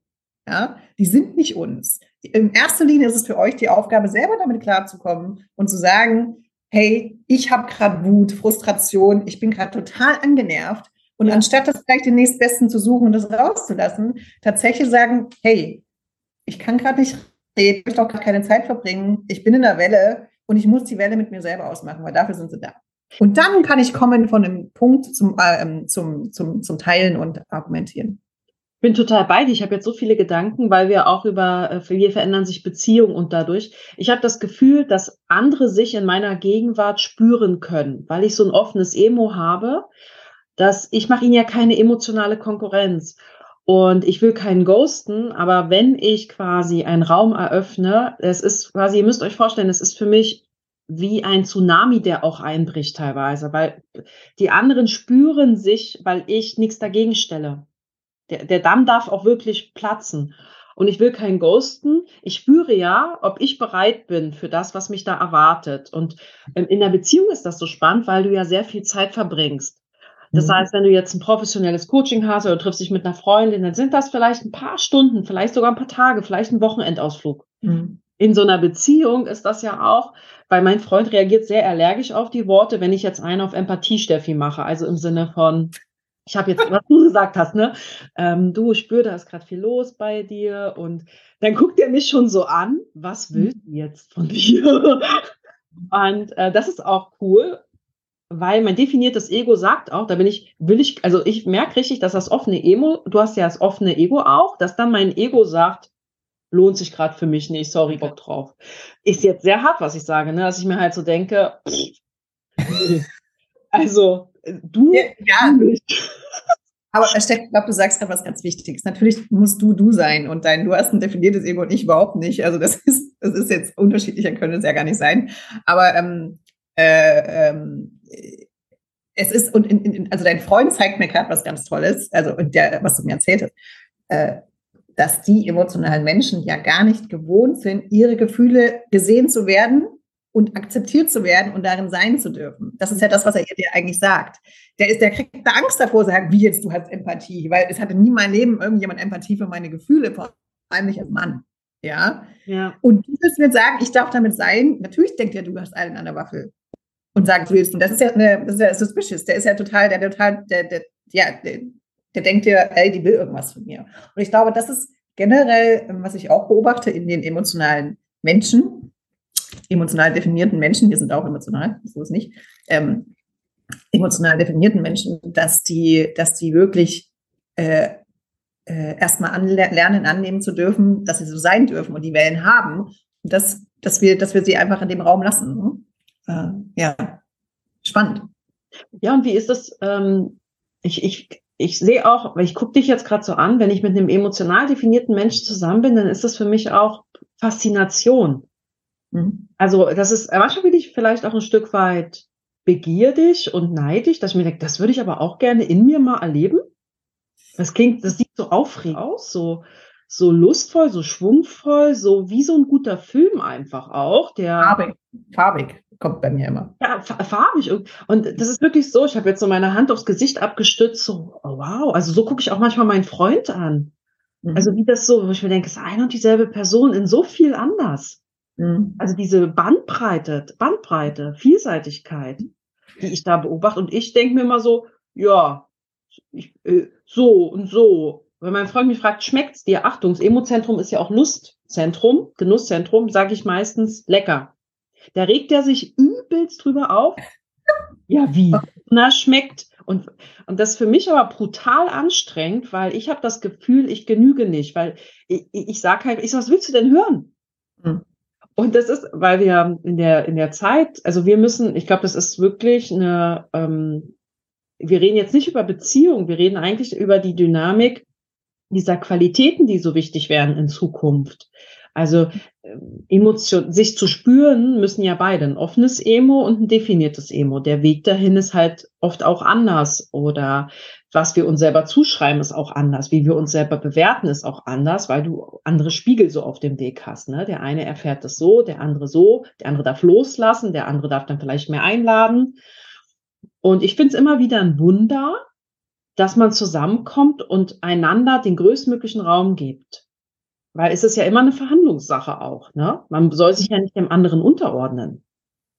Ja, die sind nicht uns in erster Linie ist es für euch die Aufgabe, selber damit klarzukommen und zu sagen, hey, ich habe gerade Wut, Frustration, ich bin gerade total angenervt. Und ja. anstatt das gleich den nächstbesten zu suchen und das rauszulassen, tatsächlich sagen, hey, ich kann gerade nicht reden, ich möchte auch gerade keine Zeit verbringen, ich bin in der Welle und ich muss die Welle mit mir selber ausmachen, weil dafür sind sie da. Und dann kann ich kommen von einem Punkt zum, äh, zum, zum, zum Teilen und Argumentieren bin total bei dir. Ich habe jetzt so viele Gedanken, weil wir auch über, äh, wie verändern sich Beziehungen und dadurch. Ich habe das Gefühl, dass andere sich in meiner Gegenwart spüren können, weil ich so ein offenes Emo habe, dass ich mache ihnen ja keine emotionale Konkurrenz. Und ich will keinen ghosten, aber wenn ich quasi einen Raum eröffne, es ist quasi, ihr müsst euch vorstellen, es ist für mich wie ein Tsunami, der auch einbricht teilweise, weil die anderen spüren sich, weil ich nichts dagegen stelle. Der, der Damm darf auch wirklich platzen. Und ich will keinen Ghosten. Ich spüre ja, ob ich bereit bin für das, was mich da erwartet. Und ähm, in der Beziehung ist das so spannend, weil du ja sehr viel Zeit verbringst. Das mhm. heißt, wenn du jetzt ein professionelles Coaching hast oder triffst dich mit einer Freundin, dann sind das vielleicht ein paar Stunden, vielleicht sogar ein paar Tage, vielleicht ein Wochenendausflug. Mhm. In so einer Beziehung ist das ja auch, weil mein Freund reagiert sehr allergisch auf die Worte, wenn ich jetzt einen auf Empathie, Steffi, mache. Also im Sinne von, ich habe jetzt, was du gesagt hast, ne? Ähm, du, ich spüre, da ist gerade viel los bei dir. Und dann guckt er mich schon so an, was will du jetzt von dir? Und äh, das ist auch cool, weil mein definiertes Ego sagt auch, da bin ich, will ich, also ich merke richtig, dass das offene Ego, du hast ja das offene Ego auch, dass dann mein Ego sagt, lohnt sich gerade für mich nicht, sorry, Bock drauf. Ist jetzt sehr hart, was ich sage, ne? dass ich mir halt so denke, pff, also du. Ja, ja. Aber Steff, ich glaube, du sagst gerade was ganz Wichtiges. Natürlich musst du du sein und dein, du hast ein definiertes Ego und ich überhaupt nicht. Also das ist, das ist jetzt unterschiedlicher, könnte es ja gar nicht sein. Aber ähm, äh, ähm, es ist, und in, in, also dein Freund zeigt mir gerade was ganz Tolles, also der, was du mir erzählt hast, äh, dass die emotionalen Menschen ja gar nicht gewohnt sind, ihre Gefühle gesehen zu werden und akzeptiert zu werden und darin sein zu dürfen. Das ist ja das, was er dir eigentlich sagt. Der ist, der kriegt da Angst davor, sagt, wie jetzt, du hast Empathie, weil es hatte nie mein Leben irgendjemand Empathie für meine Gefühle, vor allem nicht als Mann. Ja. ja. Und du willst mir sagen, ich darf damit sein. Natürlich denkt er, du hast einen an der Waffel und sagt, du willst. Und das ist ja eine, das ist ja suspicious. Der ist ja total, der total, der, der, ja, der, der denkt dir, ey, die will irgendwas von mir. Und ich glaube, das ist generell, was ich auch beobachte in den emotionalen Menschen, emotional definierten Menschen, wir sind auch emotional, so ist nicht, ähm, emotional definierten Menschen, dass die, dass die wirklich äh, äh, erstmal lernen, annehmen zu dürfen, dass sie so sein dürfen und die Wellen haben, dass, dass, wir, dass wir sie einfach in dem Raum lassen. Ne? Äh, ja, spannend. Ja, und wie ist das? Ähm, ich, ich, ich sehe auch, ich gucke dich jetzt gerade so an, wenn ich mit einem emotional definierten Menschen zusammen bin, dann ist das für mich auch Faszination. Mhm. Also das ist, manchmal bin ich vielleicht auch ein Stück weit begierig und neidisch, dass ich mir denke, das würde ich aber auch gerne in mir mal erleben. Das klingt, das sieht so aufregend aus, so, so lustvoll, so schwungvoll, so wie so ein guter Film einfach auch, der. Farbig, farbig kommt bei mir immer. Ja, farbig. Und das ist wirklich so, ich habe jetzt so meine Hand aufs Gesicht abgestützt, so, oh wow, also so gucke ich auch manchmal meinen Freund an. Mhm. Also wie das so, wo ich mir denke, es ist eine und dieselbe Person in so viel anders. Mhm. Also diese Bandbreite, Bandbreite, Vielseitigkeit, die ich da beobachte. Und ich denke mir immer so, ja, ich, äh, so und so. Wenn mein Freund mich fragt, schmeckt's dir? Achtung, das Emozentrum ist ja auch Lustzentrum, Genusszentrum, sage ich meistens lecker. Da regt er sich übelst drüber auf. Ja, wie? Na, schmeckt. Und, und das ist für mich aber brutal anstrengend, weil ich habe das Gefühl, ich genüge nicht, weil ich, ich sage halt, ich sag, was willst du denn hören? Und das ist, weil wir in der, in der Zeit, also wir müssen, ich glaube, das ist wirklich eine, ähm, wir reden jetzt nicht über Beziehung, wir reden eigentlich über die Dynamik dieser Qualitäten, die so wichtig werden in Zukunft. Also ähm, Emotion, sich zu spüren müssen ja beide, ein offenes Emo und ein definiertes Emo. Der Weg dahin ist halt oft auch anders oder was wir uns selber zuschreiben ist auch anders. Wie wir uns selber bewerten ist auch anders, weil du andere Spiegel so auf dem Weg hast. Ne? Der eine erfährt das so, der andere so, der andere darf loslassen, der andere darf dann vielleicht mehr einladen. Und ich finde es immer wieder ein Wunder, dass man zusammenkommt und einander den größtmöglichen Raum gibt. Weil es ist ja immer eine Verhandlungssache auch. Ne? Man soll sich ja nicht dem anderen unterordnen.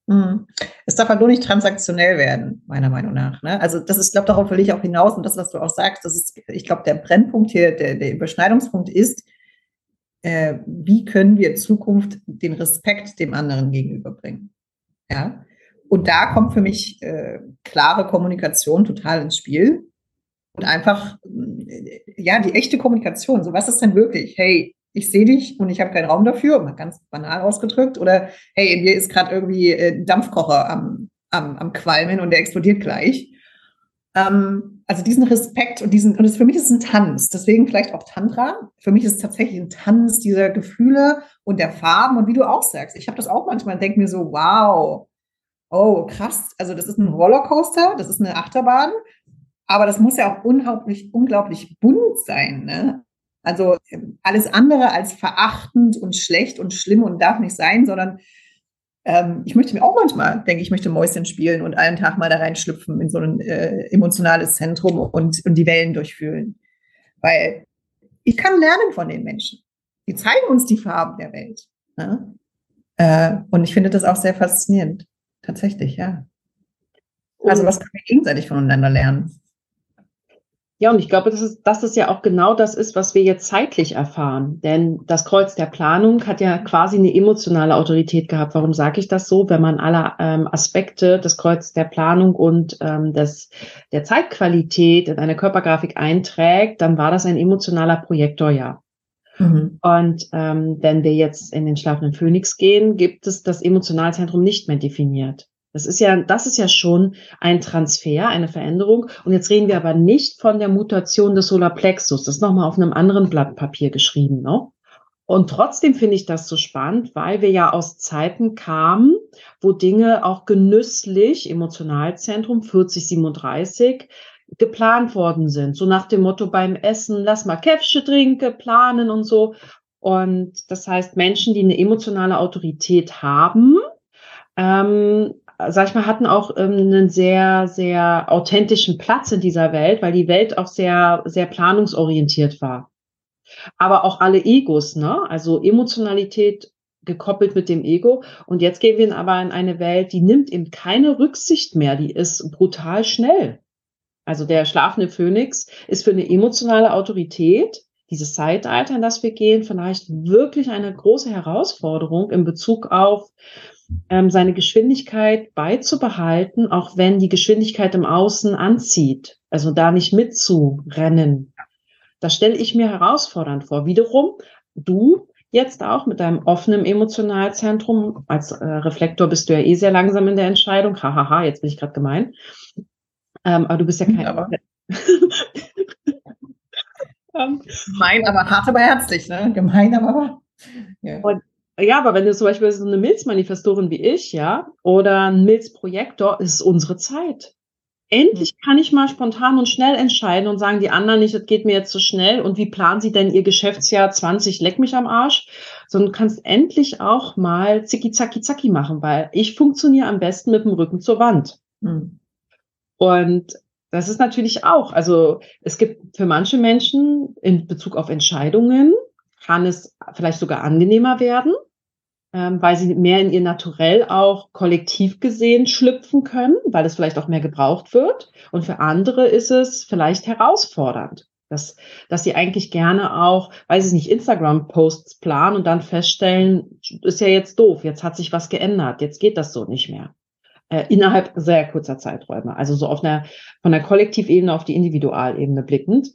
Mhm. Es darf halt nur nicht transaktionell werden, meiner Meinung nach. Ne? Also das ist, ich glaube, darauf will ich auch hinaus und das, was du auch sagst, das ist, ich glaube, der Brennpunkt hier, der, der Überschneidungspunkt ist, äh, wie können wir in Zukunft den Respekt dem anderen gegenüberbringen? Ja. Und da kommt für mich äh, klare Kommunikation total ins Spiel. Und einfach, äh, ja, die echte Kommunikation. So, was ist denn wirklich? Hey, ich sehe dich und ich habe keinen Raum dafür, mal ganz banal ausgedrückt. Oder hey, in mir ist gerade irgendwie äh, Dampfkocher am, am, am Qualmen und der explodiert gleich. Ähm, also diesen Respekt und diesen, und es, für mich ist es ein Tanz, deswegen vielleicht auch Tantra. Für mich ist es tatsächlich ein Tanz dieser Gefühle und der Farben und wie du auch sagst. Ich habe das auch manchmal und denke mir so, wow, oh krass, also das ist ein Rollercoaster, das ist eine Achterbahn, aber das muss ja auch unglaublich, unglaublich bunt sein. Ne? Also ähm, alles andere als verachtend und schlecht und schlimm und darf nicht sein, sondern ähm, ich möchte mir auch manchmal, denke ich, möchte Mäuschen spielen und einen Tag mal da reinschlüpfen in so ein äh, emotionales Zentrum und, und die Wellen durchfühlen. Weil ich kann lernen von den Menschen. Die zeigen uns die Farben der Welt. Ne? Äh, und ich finde das auch sehr faszinierend. Tatsächlich, ja. Also was können wir gegenseitig voneinander lernen? Ja, und ich glaube, dass es, dass es ja auch genau das ist, was wir jetzt zeitlich erfahren. Denn das Kreuz der Planung hat ja quasi eine emotionale Autorität gehabt. Warum sage ich das so? Wenn man alle ähm, Aspekte des Kreuz der Planung und ähm, des, der Zeitqualität in eine Körpergrafik einträgt, dann war das ein emotionaler Projektor, ja. Mhm. Und ähm, wenn wir jetzt in den schlafenden Phönix gehen, gibt es das Emotionalzentrum nicht mehr definiert. Das ist ja, das ist ja schon ein Transfer, eine Veränderung. Und jetzt reden wir aber nicht von der Mutation des Solarplexus. Das ist nochmal auf einem anderen Blatt Papier geschrieben, ne? Und trotzdem finde ich das so spannend, weil wir ja aus Zeiten kamen, wo Dinge auch genüsslich, Emotionalzentrum 4037, geplant worden sind. So nach dem Motto beim Essen, lass mal Käffsche trinken, planen und so. Und das heißt, Menschen, die eine emotionale Autorität haben, ähm, sag ich mal, hatten auch ähm, einen sehr, sehr authentischen Platz in dieser Welt, weil die Welt auch sehr, sehr planungsorientiert war. Aber auch alle Egos, ne? Also Emotionalität gekoppelt mit dem Ego. Und jetzt gehen wir aber in eine Welt, die nimmt eben keine Rücksicht mehr, die ist brutal schnell. Also der schlafende Phönix ist für eine emotionale Autorität, dieses Zeitalter, in das wir gehen, vielleicht wirklich eine große Herausforderung in Bezug auf ähm, seine Geschwindigkeit beizubehalten, auch wenn die Geschwindigkeit im Außen anzieht. Also da nicht mitzurennen. Das stelle ich mir herausfordernd vor. Wiederum, du jetzt auch mit deinem offenen Emotionalzentrum, als äh, Reflektor bist du ja eh sehr langsam in der Entscheidung. Hahaha, ha, ha, jetzt bin ich gerade gemein. Ähm, aber du bist ja kein. Aber. Gemein, aber hart, aber herzlich, ne? Gemein, aber. Ja. Und, ja, aber wenn du zum Beispiel so eine Milzmanifestorin wie ich, ja, oder ein Milzprojektor, ist unsere Zeit. Endlich hm. kann ich mal spontan und schnell entscheiden und sagen die anderen nicht, das geht mir jetzt zu so schnell und wie planen sie denn ihr Geschäftsjahr 20, leck mich am Arsch, sondern du kannst endlich auch mal zicki zacki zacki machen, weil ich funktioniere am besten mit dem Rücken zur Wand. Mhm. Und das ist natürlich auch, also es gibt für manche Menschen in Bezug auf Entscheidungen, kann es vielleicht sogar angenehmer werden, ähm, weil sie mehr in ihr Naturell auch kollektiv gesehen schlüpfen können, weil es vielleicht auch mehr gebraucht wird. Und für andere ist es vielleicht herausfordernd, dass, dass sie eigentlich gerne auch, weiß ich nicht, Instagram-Posts planen und dann feststellen, ist ja jetzt doof, jetzt hat sich was geändert, jetzt geht das so nicht mehr. Äh, innerhalb sehr kurzer Zeiträume. Also so auf einer, von der Kollektivebene auf die Individualebene blickend.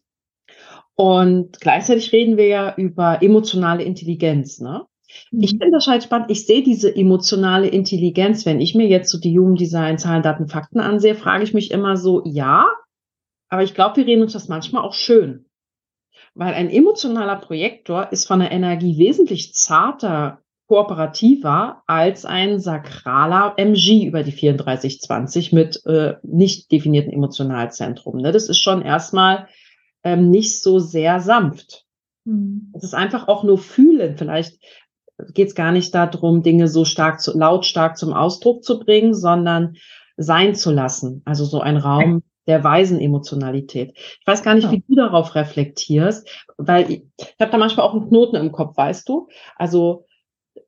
Und gleichzeitig reden wir ja über emotionale Intelligenz. Ne? Mhm. Ich finde das halt spannend. Ich sehe diese emotionale Intelligenz, wenn ich mir jetzt so die Human Design Zahlen, Daten, Fakten ansehe, frage ich mich immer so, ja, aber ich glaube, wir reden uns das manchmal auch schön. Weil ein emotionaler Projektor ist von der Energie wesentlich zarter, kooperativer als ein sakraler MG über die 3420 mit äh, nicht definierten Emotionalzentrum. Ne? Das ist schon erstmal ähm, nicht so sehr sanft. Mhm. Es ist einfach auch nur fühlen. Vielleicht geht es gar nicht darum, Dinge so stark zu, lautstark zum Ausdruck zu bringen, sondern sein zu lassen. Also so ein Raum der weisen Emotionalität. Ich weiß gar nicht, wie du darauf reflektierst, weil ich, ich habe da manchmal auch einen Knoten im Kopf, weißt du? Also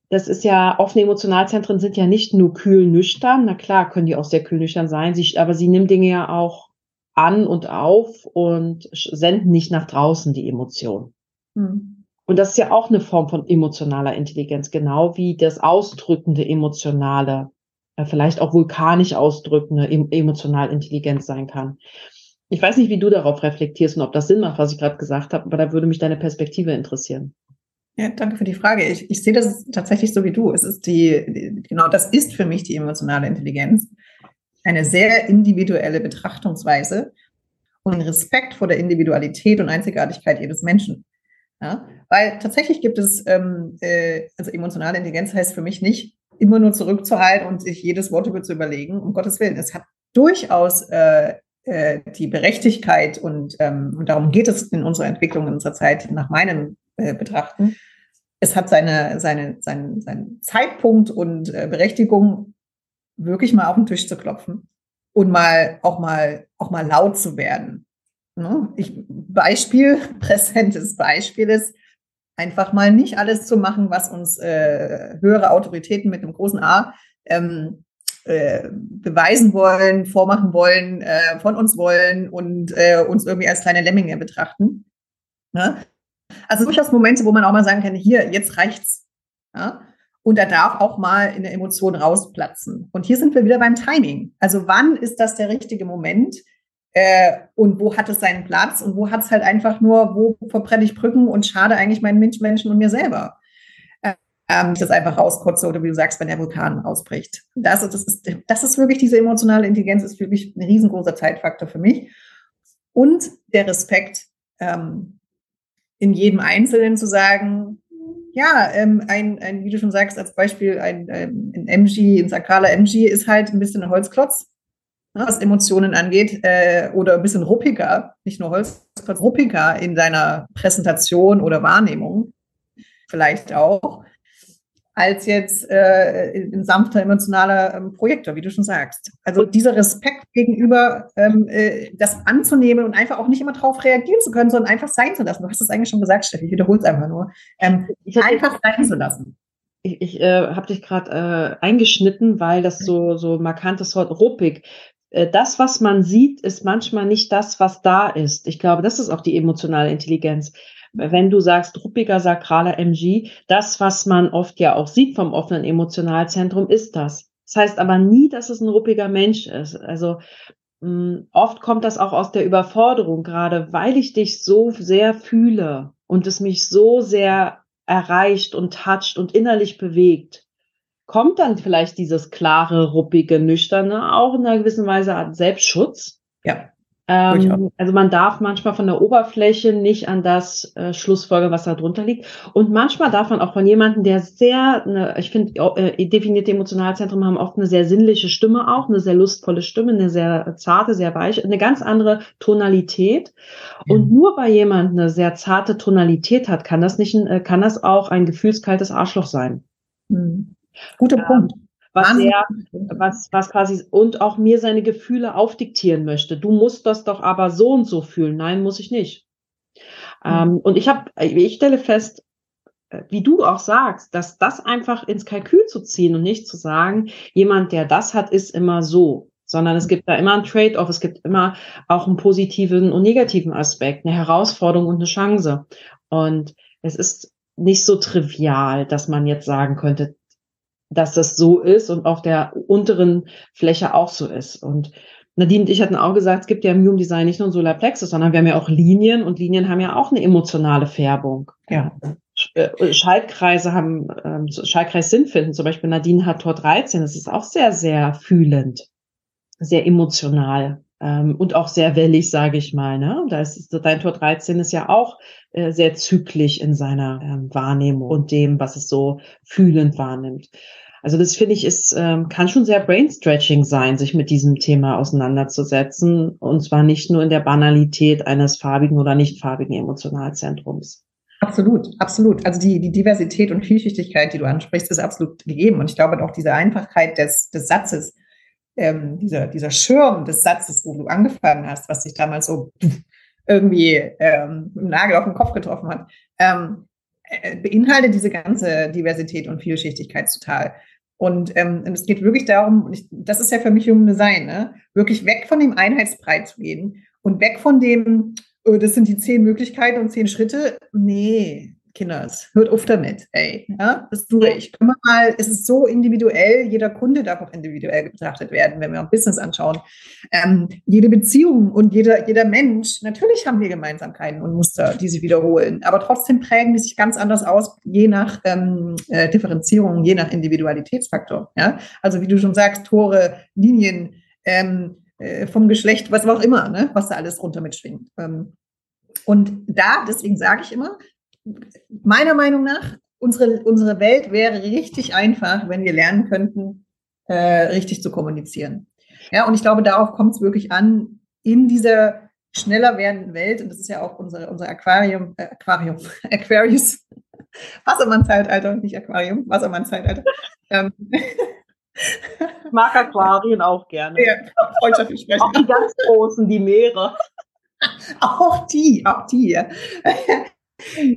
das ist ja, offene Emotionalzentren sind ja nicht nur kühl nüchtern. Na klar, können die auch sehr kühl nüchtern sein, sie, aber sie nehmen Dinge ja auch an und auf und senden nicht nach draußen die Emotion. Hm. Und das ist ja auch eine Form von emotionaler Intelligenz, genau wie das ausdrückende emotionale, äh, vielleicht auch vulkanisch ausdrückende emotional Intelligenz sein kann. Ich weiß nicht, wie du darauf reflektierst und ob das Sinn macht, was ich gerade gesagt habe, aber da würde mich deine Perspektive interessieren. Ja, danke für die Frage. Ich, ich sehe das tatsächlich so wie du. Es ist die, genau das ist für mich die emotionale Intelligenz. Eine sehr individuelle Betrachtungsweise und Respekt vor der Individualität und Einzigartigkeit jedes Menschen. Ja? Weil tatsächlich gibt es, ähm, äh, also emotionale Intelligenz heißt für mich nicht, immer nur zurückzuhalten und sich jedes Wort über zu überlegen, um Gottes Willen. Es hat durchaus äh, äh, die Berechtigkeit und, ähm, und darum geht es in unserer Entwicklung in unserer Zeit nach meinem äh, Betrachten. Es hat seine, seine, seinen, seinen Zeitpunkt und äh, Berechtigung, wirklich mal auf den Tisch zu klopfen und mal auch mal auch mal laut zu werden. Ne? Ich, Beispiel, präsentes Beispiel ist, einfach mal nicht alles zu machen, was uns äh, höhere Autoritäten mit einem großen A ähm, äh, beweisen wollen, vormachen wollen, äh, von uns wollen und äh, uns irgendwie als kleine Lemminge betrachten. Ne? Also durchaus Momente, wo man auch mal sagen kann, hier, jetzt reicht's. Ja? Und da darf auch mal eine Emotion rausplatzen. Und hier sind wir wieder beim Timing. Also wann ist das der richtige Moment? Äh, und wo hat es seinen Platz und wo hat es halt einfach nur, wo verbrenne ich Brücken und schade eigentlich meinen Mitmenschen und mir selber. Ähm, das einfach rauskotze oder wie du sagst, wenn der Vulkan ausbricht. Das, das, ist, das ist wirklich diese emotionale Intelligenz, ist wirklich ein riesengroßer Zeitfaktor für mich. Und der Respekt ähm, in jedem Einzelnen zu sagen, ja, ähm, ein, ein, wie du schon sagst, als Beispiel, ein, ein MG, ein sakraler MG ist halt ein bisschen ein Holzklotz was Emotionen angeht, äh, oder ein bisschen ruppiger, nicht nur Holz, ruppiger in seiner Präsentation oder Wahrnehmung, vielleicht auch, als jetzt äh, ein sanfter, emotionaler ähm, Projektor, wie du schon sagst. Also dieser Respekt gegenüber, ähm, äh, das anzunehmen und einfach auch nicht immer darauf reagieren zu können, sondern einfach sein zu lassen. Du hast es eigentlich schon gesagt, Steffi, ich wiederhole es einfach nur. Ähm, einfach sein zu lassen ich, ich äh, habe dich gerade äh, eingeschnitten, weil das so so markantes Wort ruppig. Äh, das, was man sieht, ist manchmal nicht das, was da ist. Ich glaube, das ist auch die emotionale Intelligenz. Wenn du sagst, ruppiger sakraler MG, das, was man oft ja auch sieht vom offenen Emotionalzentrum, ist das. Das heißt aber nie, dass es ein ruppiger Mensch ist. Also mh, hm, oft kommt das auch aus der Überforderung, gerade weil ich dich so sehr fühle und es mich so sehr erreicht und toucht und innerlich bewegt, kommt dann vielleicht dieses klare, ruppige, nüchterne auch in einer gewissen Weise Art Selbstschutz. Ja. Ähm, also man darf manchmal von der Oberfläche nicht an das äh, Schlussfolgern, was da drunter liegt. Und manchmal darf man auch von jemandem, der sehr, eine, ich finde, äh, definierte Emotionalzentren haben oft eine sehr sinnliche Stimme auch, eine sehr lustvolle Stimme, eine sehr zarte, sehr weiche, eine ganz andere Tonalität. Mhm. Und nur weil jemand eine sehr zarte Tonalität hat, kann das nicht, äh, kann das auch ein gefühlskaltes Arschloch sein. Mhm. Guter ähm, Punkt was er, was, was quasi, und auch mir seine Gefühle aufdiktieren möchte. Du musst das doch aber so und so fühlen. Nein, muss ich nicht. Mhm. Ähm, und ich habe, ich stelle fest, äh, wie du auch sagst, dass das einfach ins Kalkül zu ziehen und nicht zu sagen, jemand, der das hat, ist immer so, sondern es gibt da immer ein Trade-off, es gibt immer auch einen positiven und negativen Aspekt, eine Herausforderung und eine Chance. Und es ist nicht so trivial, dass man jetzt sagen könnte, dass das so ist und auf der unteren Fläche auch so ist. Und Nadine und ich hatten auch gesagt, es gibt ja im Human Design nicht nur ein Solarplexus, sondern wir haben ja auch Linien und Linien haben ja auch eine emotionale Färbung. Ja. Äh, Schaltkreise haben, ähm, Schaltkreis Sinn finden. Zum Beispiel Nadine hat Tor 13. Das ist auch sehr, sehr fühlend, sehr emotional ähm, und auch sehr wellig, sage ich mal. Ne? Da ist dein Tor 13 ist ja auch äh, sehr zyklisch in seiner ähm, Wahrnehmung und dem, was es so fühlend wahrnimmt. Also das finde ich ist ähm, kann schon sehr brainstretching sein, sich mit diesem Thema auseinanderzusetzen und zwar nicht nur in der Banalität eines farbigen oder nicht farbigen Emotionalzentrums. Absolut, absolut. Also die, die Diversität und Vielschichtigkeit, die du ansprichst, ist absolut gegeben. Und ich glaube auch diese Einfachkeit des, des Satzes, ähm, dieser, dieser Schirm des Satzes, wo du angefangen hast, was dich damals so irgendwie ähm, im Nagel auf den Kopf getroffen hat, ähm, äh, beinhaltet diese ganze Diversität und Vielschichtigkeit total. Und ähm, es geht wirklich darum, ich, das ist ja für mich Human Design, ne? wirklich weg von dem Einheitsbrei zu gehen und weg von dem, oh, das sind die zehn Möglichkeiten und zehn Schritte. Nee, Kinders, hört auf damit, ey. Ja, das tue ich. Können mal, es ist so individuell, jeder Kunde darf auch individuell betrachtet werden, wenn wir auch Business anschauen. Ähm, jede Beziehung und jeder, jeder Mensch, natürlich haben wir Gemeinsamkeiten und Muster, die sich wiederholen, aber trotzdem prägen die sich ganz anders aus, je nach ähm, äh, Differenzierung, je nach Individualitätsfaktor. Ja? Also wie du schon sagst, Tore, Linien, ähm, äh, vom Geschlecht, was auch immer, ne? was da alles drunter mitschwingt. Ähm, und da, deswegen sage ich immer, meiner Meinung nach, unsere, unsere Welt wäre richtig einfach, wenn wir lernen könnten, äh, richtig zu kommunizieren. Ja, und ich glaube, darauf kommt es wirklich an, in dieser schneller werdenden Welt, und das ist ja auch unsere, unser Aquarium, äh, Aquarium, Aquarius, Wassermann-Zeitalter und nicht Aquarium, Wassermann-Zeitalter. Ähm, mag Aquarien auch gerne. Ja, freundschaftlich sprechen. Auch die ganz großen, die Meere. Auch die, auch die. Ja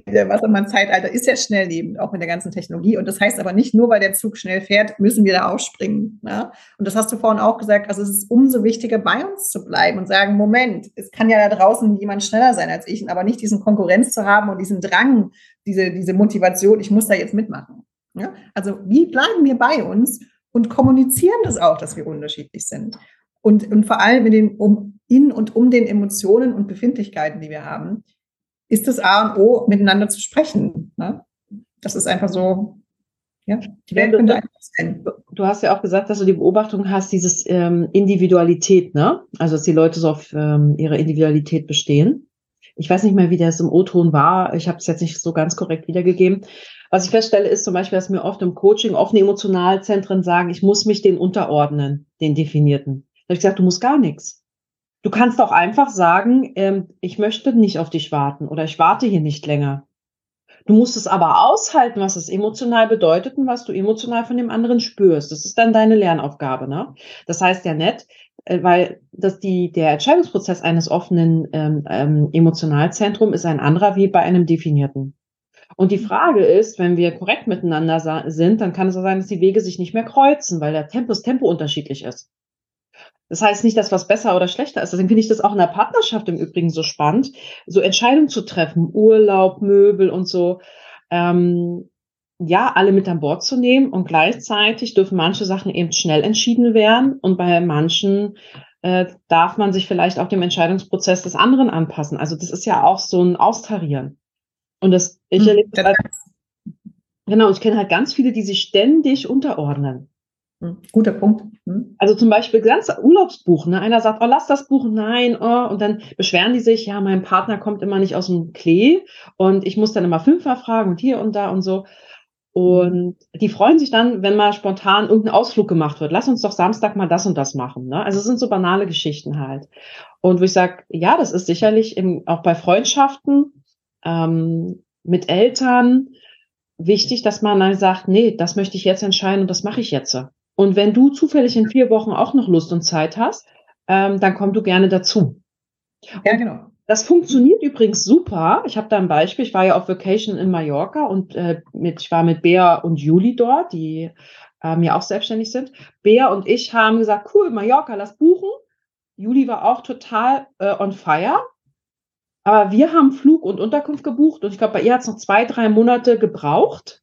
der Wassermann-Zeitalter ist ja schnelllebend, auch mit der ganzen Technologie. Und das heißt aber nicht nur, weil der Zug schnell fährt, müssen wir da aufspringen. Ja? Und das hast du vorhin auch gesagt, also es ist umso wichtiger, bei uns zu bleiben und sagen, Moment, es kann ja da draußen jemand schneller sein als ich, aber nicht diesen Konkurrenz zu haben und diesen Drang, diese, diese Motivation, ich muss da jetzt mitmachen. Ja? Also wie bleiben wir bei uns und kommunizieren das auch, dass wir unterschiedlich sind? Und, und vor allem in, den, um, in und um den Emotionen und Befindlichkeiten, die wir haben, ist das A und O, miteinander zu sprechen. Ne? Das ist einfach so, ja, die Welt könnte einfach sein. Du hast ja auch gesagt, dass du die Beobachtung hast, dieses ähm, Individualität, ne? Also, dass die Leute so auf ähm, ihre Individualität bestehen. Ich weiß nicht mehr, wie das im O-Ton war. Ich habe es jetzt nicht so ganz korrekt wiedergegeben. Was ich feststelle, ist zum Beispiel, dass mir oft im Coaching offene Emotionalzentren sagen, ich muss mich den unterordnen, den definierten. Da habe ich gesagt, du musst gar nichts. Du kannst auch einfach sagen, ähm, ich möchte nicht auf dich warten oder ich warte hier nicht länger. Du musst es aber aushalten, was es emotional bedeutet und was du emotional von dem anderen spürst. Das ist dann deine Lernaufgabe. Ne? Das heißt ja nett, äh, weil dass die, der Entscheidungsprozess eines offenen ähm, ähm, Emotionalzentrum ist ein anderer wie bei einem definierten. Und die Frage ist, wenn wir korrekt miteinander sind, dann kann es auch sein, dass die Wege sich nicht mehr kreuzen, weil der Tempo, das Tempo unterschiedlich ist. Das heißt nicht, dass was besser oder schlechter ist. Deswegen finde ich das auch in der Partnerschaft im Übrigen so spannend, so Entscheidungen zu treffen, Urlaub, Möbel und so. Ähm, ja, alle mit an Bord zu nehmen und gleichzeitig dürfen manche Sachen eben schnell entschieden werden und bei manchen äh, darf man sich vielleicht auch dem Entscheidungsprozess des anderen anpassen. Also das ist ja auch so ein Austarieren. Und das, ich hm, erlebe das, genau, ich kenne halt ganz viele, die sich ständig unterordnen. Hm, guter Punkt. Hm. Also zum Beispiel ganz Urlaubsbuch. Ne? Einer sagt, oh, lass das Buch, nein, oh, und dann beschweren die sich, ja, mein Partner kommt immer nicht aus dem Klee und ich muss dann immer fünfmal fragen und hier und da und so. Und die freuen sich dann, wenn mal spontan irgendein Ausflug gemacht wird. Lass uns doch Samstag mal das und das machen. Ne? Also es sind so banale Geschichten halt. Und wo ich sage, ja, das ist sicherlich im, auch bei Freundschaften ähm, mit Eltern wichtig, dass man dann sagt, nee, das möchte ich jetzt entscheiden und das mache ich jetzt. Und wenn du zufällig in vier Wochen auch noch Lust und Zeit hast, ähm, dann komm du gerne dazu. Ja, genau. Das funktioniert übrigens super. Ich habe da ein Beispiel. Ich war ja auf Vacation in Mallorca und äh, mit, ich war mit Bea und Juli dort, die ähm, ja auch selbstständig sind. Bea und ich haben gesagt, cool, Mallorca, lass buchen. Juli war auch total äh, on fire. Aber wir haben Flug und Unterkunft gebucht und ich glaube, bei ihr hat es noch zwei, drei Monate gebraucht.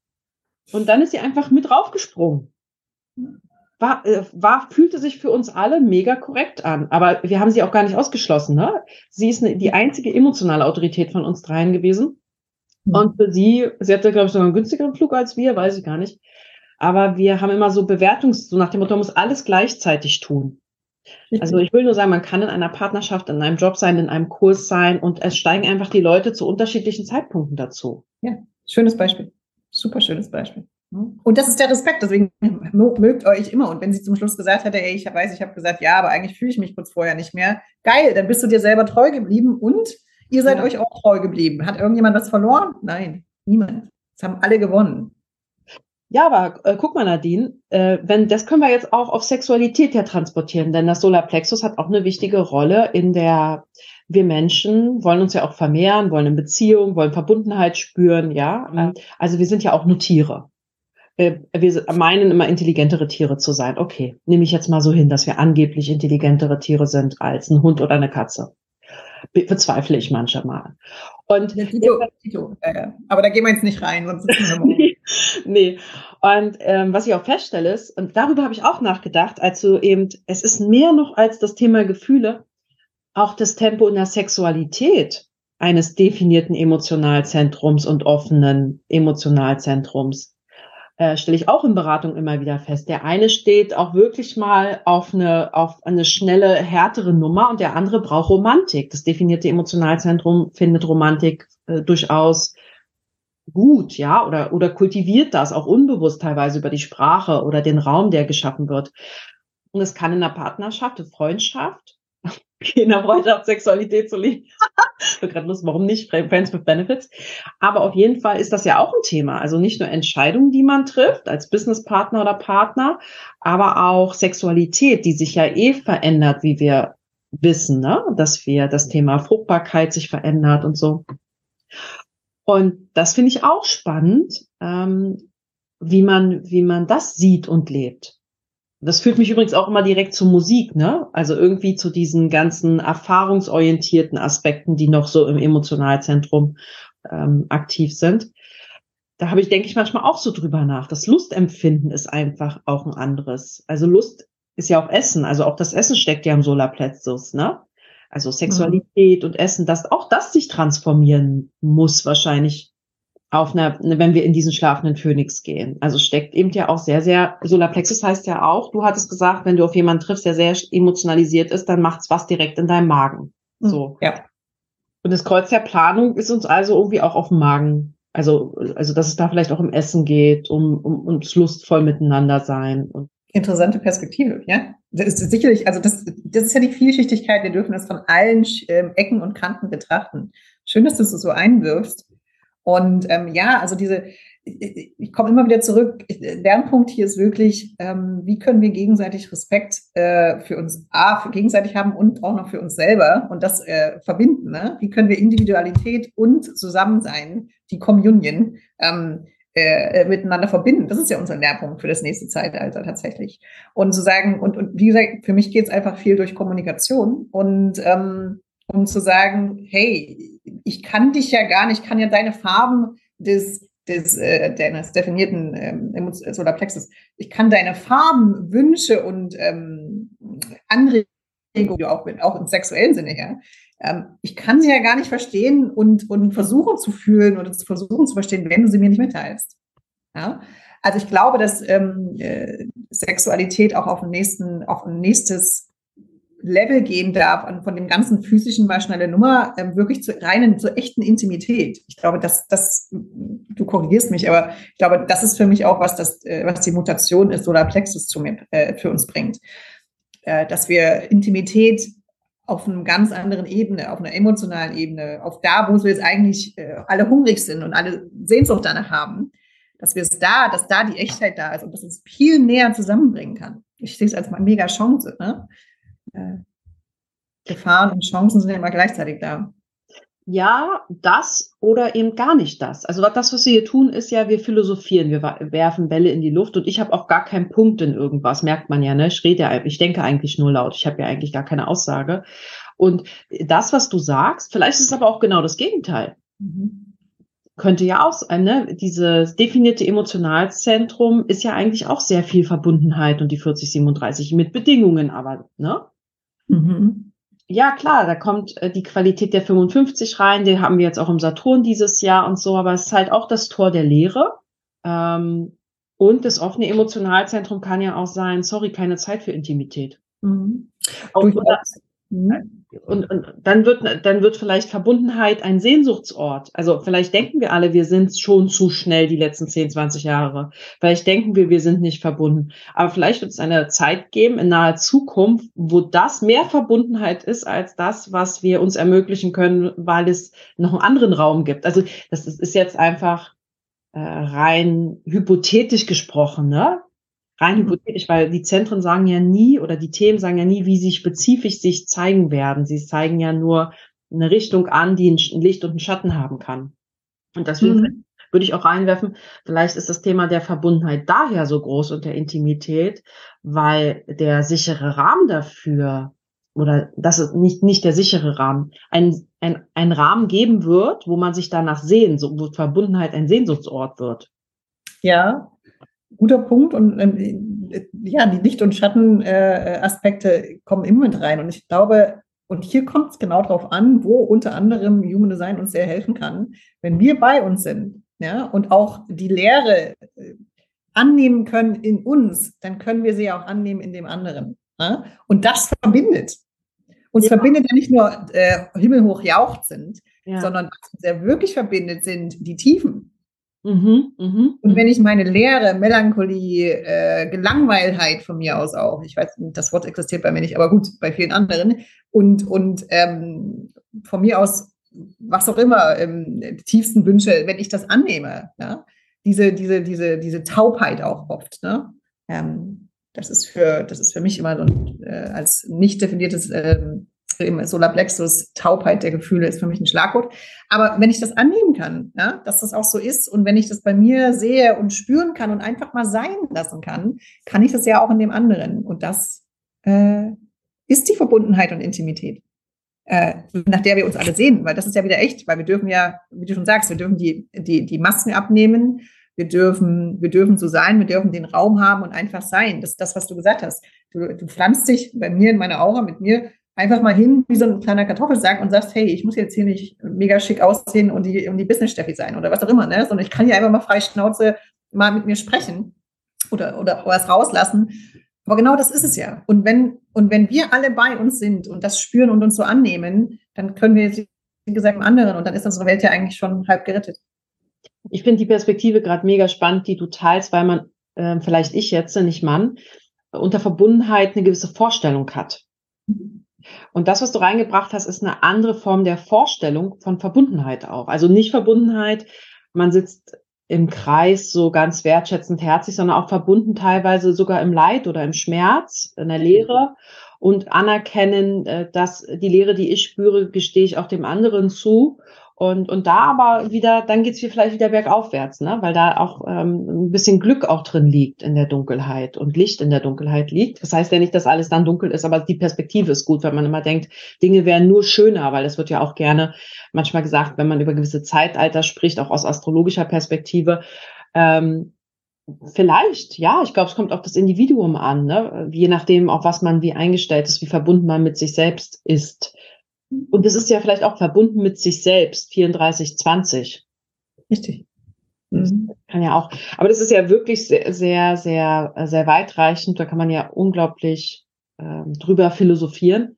Und dann ist sie einfach mit raufgesprungen war, äh, war, fühlte sich für uns alle mega korrekt an. Aber wir haben sie auch gar nicht ausgeschlossen. Ne? Sie ist eine, die einzige emotionale Autorität von uns dreien gewesen. Mhm. Und für sie, sie hatte, glaube ich, sogar einen günstigeren Flug als wir, weiß ich gar nicht. Aber wir haben immer so Bewertungs, so nach dem Motto, man muss alles gleichzeitig tun. Also ich will nur sagen, man kann in einer Partnerschaft, in einem Job sein, in einem Kurs sein und es steigen einfach die Leute zu unterschiedlichen Zeitpunkten dazu. Ja, schönes Beispiel. Super schönes Beispiel. Und das ist der Respekt, deswegen mögt euch immer. Und wenn sie zum Schluss gesagt hätte, ey, ich weiß, ich habe gesagt, ja, aber eigentlich fühle ich mich kurz vorher nicht mehr, geil, dann bist du dir selber treu geblieben und ihr seid ja. euch auch treu geblieben. Hat irgendjemand was verloren? Nein, niemand. Es haben alle gewonnen. Ja, aber äh, guck mal, Nadine, äh, wenn das können wir jetzt auch auf Sexualität ja transportieren, denn das Solarplexus hat auch eine wichtige Rolle in der wir Menschen wollen uns ja auch vermehren, wollen eine Beziehung, wollen Verbundenheit spüren, ja. Mhm. Also wir sind ja auch nur Tiere. Äh, wir meinen immer intelligentere Tiere zu sein. Okay, nehme ich jetzt mal so hin, dass wir angeblich intelligentere Tiere sind als ein Hund oder eine Katze. Be bezweifle ich manchmal. Und ja, Tito, Tito, äh, aber da gehen wir jetzt nicht rein, sonst nee, nee. Und ähm, was ich auch feststelle ist, und darüber habe ich auch nachgedacht, als du eben, es ist mehr noch als das Thema Gefühle, auch das Tempo in der Sexualität eines definierten Emotionalzentrums und offenen Emotionalzentrums äh, stelle ich auch in Beratung immer wieder fest. Der eine steht auch wirklich mal auf eine, auf eine schnelle, härtere Nummer und der andere braucht Romantik. Das definierte Emotionalzentrum findet Romantik äh, durchaus gut, ja, oder, oder kultiviert das auch unbewusst teilweise über die Sprache oder den Raum, der geschaffen wird. Und es kann in einer Partnerschaft, eine Freundschaft, in der Freundschaft Sexualität zu leben. ich gerade Lust, warum nicht? Friends with Benefits. Aber auf jeden Fall ist das ja auch ein Thema. Also nicht nur Entscheidungen, die man trifft als Businesspartner oder Partner, aber auch Sexualität, die sich ja eh verändert, wie wir wissen, ne? dass wir das Thema Fruchtbarkeit sich verändert und so. Und das finde ich auch spannend, ähm, wie man, wie man das sieht und lebt. Das führt mich übrigens auch immer direkt zur Musik, ne? Also irgendwie zu diesen ganzen erfahrungsorientierten Aspekten, die noch so im Emotionalzentrum ähm, aktiv sind. Da habe ich, denke ich, manchmal auch so drüber nach. Das Lustempfinden ist einfach auch ein anderes. Also Lust ist ja auch Essen. Also auch das Essen steckt ja im Solarplexus, ne? Also Sexualität mhm. und Essen, dass auch das sich transformieren muss wahrscheinlich auf einer, wenn wir in diesen schlafenden Phönix gehen. Also steckt eben ja auch sehr, sehr, Solarplexus heißt ja auch, du hattest gesagt, wenn du auf jemanden triffst, der sehr emotionalisiert ist, dann macht's was direkt in deinem Magen. Hm, so. Ja. Und das Kreuz der Planung ist uns also irgendwie auch auf dem Magen. Also, also, dass es da vielleicht auch um Essen geht, um, um ums lustvoll miteinander sein. Interessante Perspektive, ja. Das ist sicherlich, also das, das ist ja die Vielschichtigkeit. Wir dürfen das von allen ähm, Ecken und Kanten betrachten. Schön, dass du es so einwirfst. Und ähm, ja, also diese, ich, ich komme immer wieder zurück. Lernpunkt hier ist wirklich, ähm, wie können wir gegenseitig Respekt äh, für uns A, für gegenseitig haben und auch noch für uns selber und das äh, verbinden. Ne? Wie können wir Individualität und Zusammensein, die Communion, ähm, äh, miteinander verbinden. Das ist ja unser Lehrpunkt für das nächste Zeitalter tatsächlich. Und zu sagen, und, und wie gesagt, für mich geht es einfach viel durch Kommunikation und ähm, um zu sagen, hey, ich kann dich ja gar nicht, ich kann ja deine Farben des, des äh, deines definierten ähm, Solarplexus, ich kann deine Farben, Wünsche und ähm, Anregungen auch, auch im sexuellen Sinne her, ähm, ich kann sie ja gar nicht verstehen und, und versuchen zu fühlen oder zu versuchen zu verstehen, wenn du sie mir nicht mitteilst. Ja? Also ich glaube, dass ähm, äh, Sexualität auch auf nächsten, auf ein nächstes Level gehen darf, von dem ganzen physischen mal schnelle Nummer, ähm, wirklich zu reinen, zur echten Intimität. Ich glaube, dass das, du korrigierst mich, aber ich glaube, das ist für mich auch was, das, äh, was die Mutation ist oder Plexus zu mir, äh, für uns bringt. Äh, dass wir Intimität auf einer ganz anderen Ebene, auf einer emotionalen Ebene, auf da, wo wir jetzt eigentlich äh, alle hungrig sind und alle Sehnsucht danach haben, dass wir es da, dass da die Echtheit da ist und dass es viel näher zusammenbringen kann. Ich sehe es als mega Chance. Ne? Äh, Gefahren und Chancen sind ja immer gleichzeitig da. Ja, das oder eben gar nicht das. Also das, was wir hier tun, ist ja, wir philosophieren, wir werfen Bälle in die Luft und ich habe auch gar keinen Punkt in irgendwas, merkt man ja, ne? Ich rede ja, ich denke eigentlich nur laut, ich habe ja eigentlich gar keine Aussage. Und das, was du sagst, vielleicht ist es aber auch genau das Gegenteil. Mhm. Könnte ja auch sein, ne? Dieses definierte Emotionalzentrum ist ja eigentlich auch sehr viel Verbundenheit und die 4037 mit Bedingungen, aber, ne? Mhm. Ja, klar, da kommt äh, die Qualität der 55 rein, den haben wir jetzt auch im Saturn dieses Jahr und so, aber es ist halt auch das Tor der Lehre. Ähm, und das offene Emotionalzentrum kann ja auch sein, sorry, keine Zeit für Intimität. Mhm. Auch, Mhm. Und, und dann wird dann wird vielleicht Verbundenheit ein Sehnsuchtsort. Also vielleicht denken wir alle, wir sind schon zu schnell die letzten 10, 20 Jahre. Vielleicht denken wir, wir sind nicht verbunden. Aber vielleicht wird es eine Zeit geben in naher Zukunft, wo das mehr Verbundenheit ist als das, was wir uns ermöglichen können, weil es noch einen anderen Raum gibt. Also das ist jetzt einfach äh, rein hypothetisch gesprochen, ne? Rein hypothetisch, weil die Zentren sagen ja nie oder die Themen sagen ja nie, wie sie spezifisch sich zeigen werden. Sie zeigen ja nur eine Richtung an, die ein Licht und einen Schatten haben kann. Und deswegen mhm. würde ich auch reinwerfen, vielleicht ist das Thema der Verbundenheit daher so groß und der Intimität, weil der sichere Rahmen dafür oder das ist nicht, nicht der sichere Rahmen, ein, ein, ein Rahmen geben wird, wo man sich danach sehen, so, wo Verbundenheit ein Sehnsuchtsort wird. Ja, guter Punkt. Und ähm, ja, die Licht- und Schattenaspekte äh, kommen immer mit rein. Und ich glaube, und hier kommt es genau darauf an, wo unter anderem Human Design uns sehr helfen kann, wenn wir bei uns sind, ja, und auch die Lehre äh, annehmen können in uns, dann können wir sie auch annehmen in dem anderen. Ja? Und das verbindet. Uns ja. verbindet ja nicht nur äh, himmelhoch jauchzend, ja. sondern was uns ja wirklich verbindet, sind die Tiefen. Mhm, mh, und wenn ich meine Leere, Melancholie, äh, Gelangweiltheit von mir aus auch, ich weiß, das Wort existiert bei mir nicht, aber gut, bei vielen anderen, und, und ähm, von mir aus, was auch immer, ähm, die tiefsten Wünsche, wenn ich das annehme, ja, diese, diese, diese, diese Taubheit auch oft, ne? Ähm, das ist für, das ist für mich immer so ein, äh, als nicht definiertes ähm, im Solarplexus, Taubheit der Gefühle ist für mich ein Schlagwort. Aber wenn ich das annehmen kann, ja, dass das auch so ist und wenn ich das bei mir sehe und spüren kann und einfach mal sein lassen kann, kann ich das ja auch in dem anderen. Und das äh, ist die Verbundenheit und Intimität, äh, nach der wir uns alle sehen, weil das ist ja wieder echt, weil wir dürfen ja, wie du schon sagst, wir dürfen die, die, die Masken abnehmen, wir dürfen, wir dürfen so sein, wir dürfen den Raum haben und einfach sein. Das ist das, was du gesagt hast. Du, du pflanzt dich bei mir in meiner Aura mit mir einfach mal hin wie so ein kleiner Kartoffelsack und sagst, hey, ich muss jetzt hier nicht mega schick aussehen und die, und die Business-Steffi sein oder was auch immer, ne? sondern ich kann hier einfach mal frei Schnauze mal mit mir sprechen oder, oder was rauslassen. Aber genau das ist es ja. Und wenn, und wenn wir alle bei uns sind und das spüren und uns so annehmen, dann können wir, wie gesagt, im anderen und dann ist unsere Welt ja eigentlich schon halb gerettet. Ich finde die Perspektive gerade mega spannend, die du teilst, weil man, äh, vielleicht ich jetzt, nicht Mann, unter Verbundenheit eine gewisse Vorstellung hat. Mhm. Und das, was du reingebracht hast, ist eine andere Form der Vorstellung von Verbundenheit auch. Also nicht Verbundenheit, man sitzt im Kreis so ganz wertschätzend herzlich, sondern auch verbunden teilweise sogar im Leid oder im Schmerz, in der Leere und anerkennen, äh, dass die Lehre, die ich spüre, gestehe ich auch dem anderen zu und, und da aber wieder, dann geht's hier vielleicht wieder bergaufwärts, ne? weil da auch ähm, ein bisschen Glück auch drin liegt in der Dunkelheit und Licht in der Dunkelheit liegt. Das heißt ja nicht, dass alles dann dunkel ist, aber die Perspektive ist gut, wenn man immer denkt, Dinge wären nur schöner, weil das wird ja auch gerne manchmal gesagt, wenn man über gewisse Zeitalter spricht, auch aus astrologischer Perspektive. Ähm, Vielleicht, ja. Ich glaube, es kommt auf das Individuum an, ne? je nachdem, auf was man wie eingestellt ist, wie verbunden man mit sich selbst ist. Und es ist ja vielleicht auch verbunden mit sich selbst, 34, 20. Richtig. Mhm. Kann ja auch. Aber das ist ja wirklich sehr, sehr, sehr, sehr weitreichend. Da kann man ja unglaublich ähm, drüber philosophieren.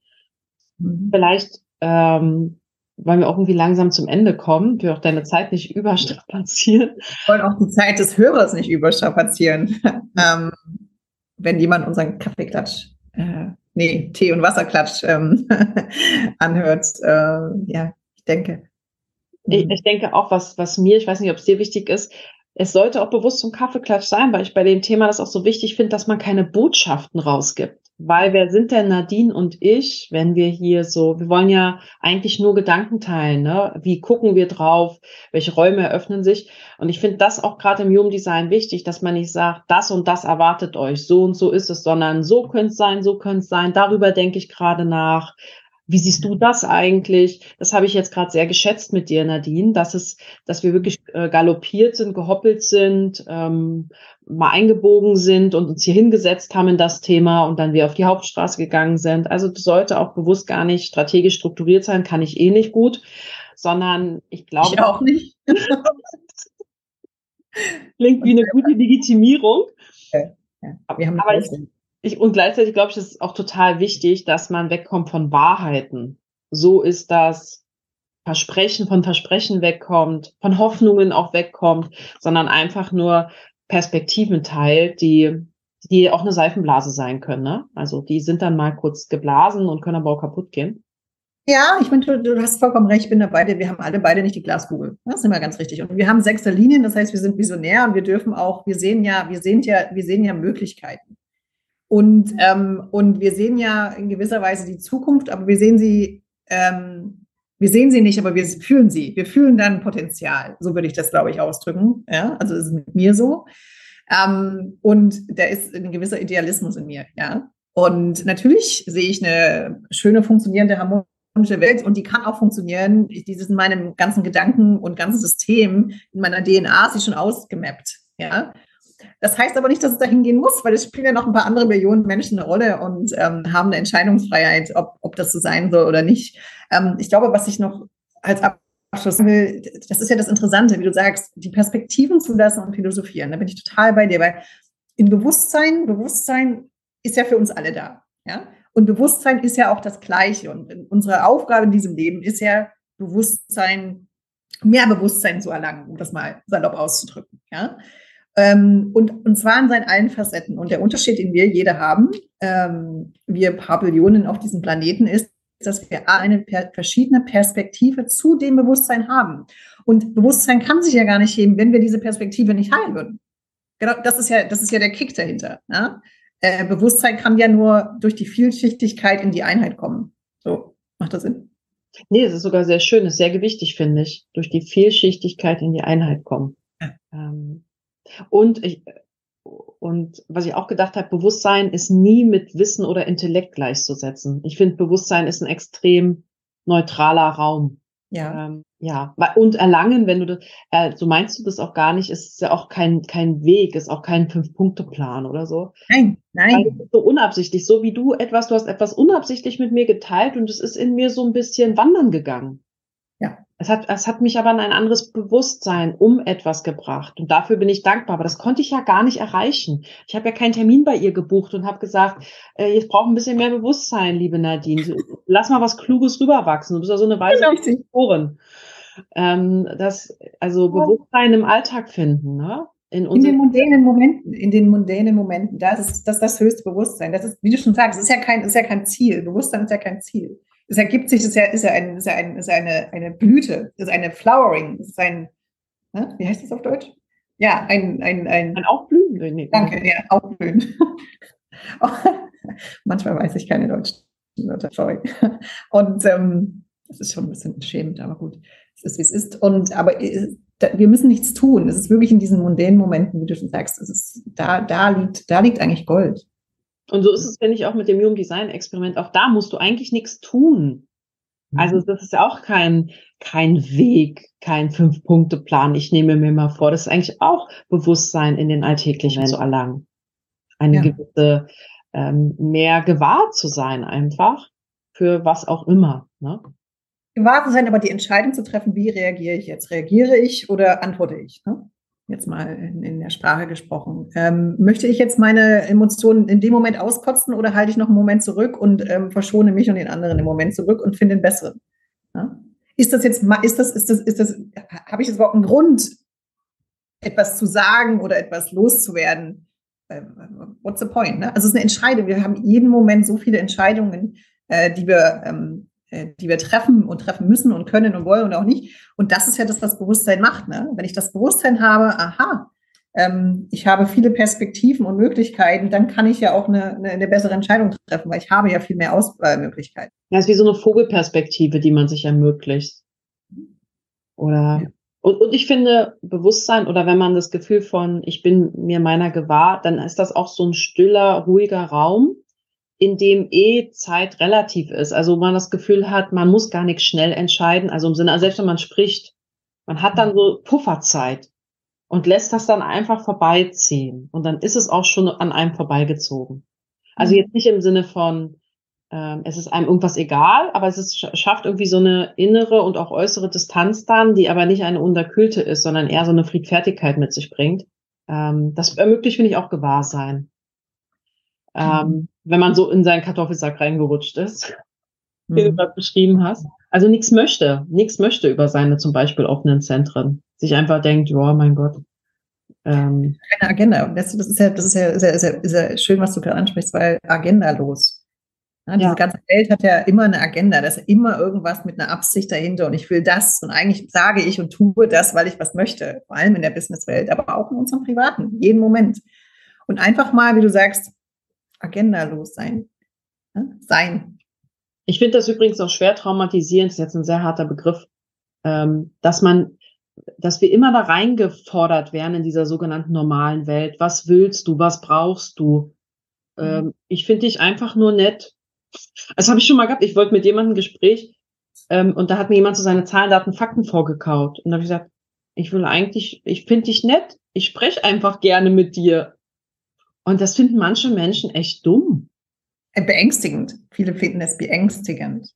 Mhm. Vielleicht ähm, wollen wir auch irgendwie langsam zum Ende kommen, wir auch deine Zeit nicht überstrapazieren. Wir wollen auch die Zeit des Hörers nicht überstrapazieren. ähm, wenn jemand unseren Kaffeeklatsch, äh, nee, Tee- und Wasserklatsch ähm, anhört, äh, ja, ich denke. Ich, ich denke auch, was, was mir, ich weiß nicht, ob es dir wichtig ist, es sollte auch bewusst zum Kaffeeklatsch sein, weil ich bei dem Thema das auch so wichtig finde, dass man keine Botschaften rausgibt. Weil wer sind denn Nadine und ich, wenn wir hier so, wir wollen ja eigentlich nur Gedanken teilen, ne? Wie gucken wir drauf? Welche Räume eröffnen sich? Und ich finde das auch gerade im Human Design wichtig, dass man nicht sagt, das und das erwartet euch, so und so ist es, sondern so könnte es sein, so könnte es sein, darüber denke ich gerade nach. Wie siehst du das eigentlich? Das habe ich jetzt gerade sehr geschätzt mit dir, Nadine, dass es, dass wir wirklich äh, galoppiert sind, gehoppelt sind, ähm, mal eingebogen sind und uns hier hingesetzt haben in das Thema und dann wir auf die Hauptstraße gegangen sind. Also das sollte auch bewusst gar nicht strategisch strukturiert sein, kann ich eh nicht gut, sondern ich glaube. Ich auch nicht. Klingt wie eine gute Legitimierung. Okay. Ja, wir haben aber ich, ich, und gleichzeitig glaube ich, ist es auch total wichtig, dass man wegkommt von Wahrheiten. So ist das Versprechen von Versprechen wegkommt, von Hoffnungen auch wegkommt, sondern einfach nur Perspektiven teilt, die, die auch eine Seifenblase sein können. Ne? Also die sind dann mal kurz geblasen und können aber auch kaputt gehen. Ja, ich meine, du, du, hast vollkommen recht, ich bin dabei, wir haben alle beide nicht die Glaskugel. Das ist immer ganz richtig. Und wir haben sechste Linien, das heißt, wir sind visionär und wir dürfen auch, wir sehen ja, wir sehen ja, wir sehen ja Möglichkeiten. Und, ähm, und wir sehen ja in gewisser Weise die Zukunft, aber wir sehen sie, ähm, wir sehen sie nicht, aber wir fühlen sie. Wir fühlen dann Potenzial. So würde ich das, glaube ich, ausdrücken. Ja, also ist mit mir so. Ähm, und da ist ein gewisser Idealismus in mir. Ja, und natürlich sehe ich eine schöne, funktionierende, harmonische Welt und die kann auch funktionieren. Dieses in meinem ganzen Gedanken und ganzen System, in meiner DNA ist sie schon ausgemappt. Ja, das heißt aber nicht, dass es dahin gehen muss, weil es spielen ja noch ein paar andere Millionen Menschen eine Rolle und ähm, haben eine Entscheidungsfreiheit, ob, ob das so sein soll oder nicht. Ähm, ich glaube, was ich noch als Abschluss will, das ist ja das Interessante, wie du sagst, die Perspektiven zulassen und philosophieren. Da bin ich total bei dir, weil in Bewusstsein, Bewusstsein ist ja für uns alle da. Ja? Und Bewusstsein ist ja auch das Gleiche. Und unsere Aufgabe in diesem Leben ist ja, Bewusstsein, mehr Bewusstsein zu erlangen, um das mal salopp auszudrücken. Ja? Ähm, und, und zwar in seinen allen Facetten. Und der Unterschied, den wir jede haben, ähm, wir paar Billionen auf diesem Planeten, ist, dass wir eine per verschiedene Perspektive zu dem Bewusstsein haben. Und Bewusstsein kann sich ja gar nicht heben, wenn wir diese Perspektive nicht heilen würden. Genau, das ist ja, das ist ja der Kick dahinter. Ja? Äh, Bewusstsein kann ja nur durch die Vielschichtigkeit in die Einheit kommen. So, macht das Sinn? Nee, es ist sogar sehr schön, ist sehr gewichtig, finde ich. Durch die Vielschichtigkeit in die Einheit kommen. Ja. Ähm, und ich, und was ich auch gedacht habe, Bewusstsein ist nie mit Wissen oder Intellekt gleichzusetzen. Ich finde, Bewusstsein ist ein extrem neutraler Raum. Ja. Ähm, ja. Und Erlangen, wenn du das, äh, so meinst du das auch gar nicht, ist ja auch kein, kein Weg, ist auch kein Fünf-Punkte-Plan oder so. Nein, nein. so unabsichtlich, so wie du etwas, du hast etwas unabsichtlich mit mir geteilt und es ist in mir so ein bisschen wandern gegangen. Ja. Es hat, es hat mich aber in ein anderes Bewusstsein um etwas gebracht. Und dafür bin ich dankbar. Aber das konnte ich ja gar nicht erreichen. Ich habe ja keinen Termin bei ihr gebucht und habe gesagt, äh, jetzt braucht ein bisschen mehr Bewusstsein, liebe Nadine. Lass mal was Kluges rüberwachsen. Du bist ja so eine weise Autorin. Ähm, das, also Bewusstsein im Alltag finden, ne? In, in, den mondänen Momenten, in den mondänen Momenten, das ist das, das höchste Bewusstsein. Das ist, wie du schon sagst, ist ja kein, ist ja kein Ziel. Bewusstsein ist ja kein Ziel es ergibt sich, es ist ja, ist ja, ein, ist ja, ein, ist eine, eine Blüte, ist eine Flowering, ist ein, ne? wie heißt das auf Deutsch? Ja, ein, ein, ein, ein Aufblühen. Nee, Danke, ja, Aufblühen. Manchmal weiß ich keine deutschen Wörter, sorry. Und ähm, das ist schon ein bisschen schämend, aber gut, es ist, wie es ist. Und aber äh, wir müssen nichts tun. Es ist wirklich in diesen mundänen Momenten, wie du schon sagst, es ist, da, da liegt, da liegt eigentlich Gold. Und so ist es, finde ich, auch mit dem Human Design Experiment. Auch da musst du eigentlich nichts tun. Mhm. Also das ist ja auch kein, kein Weg, kein Fünf-Punkte-Plan. Ich nehme mir mal vor, das ist eigentlich auch Bewusstsein in den Alltäglichen zu erlangen. Eine ja. gewisse, ähm, mehr gewahrt zu sein einfach für was auch immer. Ne? Gewahrt zu sein, aber die Entscheidung zu treffen, wie reagiere ich jetzt? Reagiere ich oder antworte ich? Ne? Jetzt mal in, in der Sprache gesprochen. Ähm, möchte ich jetzt meine Emotionen in dem Moment auskotzen oder halte ich noch einen Moment zurück und ähm, verschone mich und den anderen im Moment zurück und finde den besseren? Ja? Ist das jetzt, ist das, ist das, ist das, habe ich jetzt überhaupt einen Grund, etwas zu sagen oder etwas loszuwerden? Ähm, what's the point? Ne? Also es ist eine Entscheidung. Wir haben jeden Moment so viele Entscheidungen, äh, die wir, ähm, äh, die wir treffen und treffen müssen und können und wollen und auch nicht. Und das ist ja das, was Bewusstsein macht. Ne? Wenn ich das Bewusstsein habe, aha, ähm, ich habe viele Perspektiven und Möglichkeiten, dann kann ich ja auch eine, eine, eine bessere Entscheidung treffen, weil ich habe ja viel mehr Auswahlmöglichkeiten. Ja, es ist wie so eine Vogelperspektive, die man sich ermöglicht. Oder ja. Und, und ich finde, Bewusstsein oder wenn man das Gefühl von, ich bin mir meiner gewahr, dann ist das auch so ein stiller, ruhiger Raum, in dem eh Zeit relativ ist. Also man das Gefühl hat, man muss gar nichts schnell entscheiden. Also im Sinne, also selbst wenn man spricht, man hat dann so Pufferzeit und lässt das dann einfach vorbeiziehen. Und dann ist es auch schon an einem vorbeigezogen. Also mhm. jetzt nicht im Sinne von, ähm, es ist einem irgendwas egal, aber es ist, schafft irgendwie so eine innere und auch äußere Distanz dann, die aber nicht eine unterkühlte ist, sondern eher so eine Friedfertigkeit mit sich bringt. Ähm, das ermöglicht, finde ich, auch Gewahrsein. Ähm, mhm. Wenn man so in seinen Kartoffelsack reingerutscht ist, mhm. wie du mhm. gerade beschrieben hast. Also nichts möchte, nichts möchte über seine zum Beispiel offenen Zentren. Sich einfach denkt, ja, mein Gott, ähm, Keine Agenda. Das, ist ja, das ist ja, ja, ist ja, ist ja schön, was du gerade ansprichst, weil Agenda los. Ja, diese ja. ganze Welt hat ja immer eine Agenda, da ist immer irgendwas mit einer Absicht dahinter und ich will das und eigentlich sage ich und tue das, weil ich was möchte, vor allem in der Businesswelt, aber auch in unserem privaten, jeden Moment. Und einfach mal, wie du sagst, agendalos sein. Ja? Sein. Ich finde das übrigens auch schwer traumatisierend, das ist jetzt ein sehr harter Begriff, ähm, dass man, dass wir immer da reingefordert werden in dieser sogenannten normalen Welt. Was willst du? Was brauchst du? Mhm. Ähm, ich finde dich einfach nur nett das habe ich schon mal gehabt. Ich wollte mit jemandem ein Gespräch ähm, und da hat mir jemand so seine Zahlen, Daten, Fakten vorgekaut. Und da habe ich gesagt, ich will eigentlich, ich finde dich nett. Ich spreche einfach gerne mit dir. Und das finden manche Menschen echt dumm. Äh, beängstigend. Viele finden es beängstigend.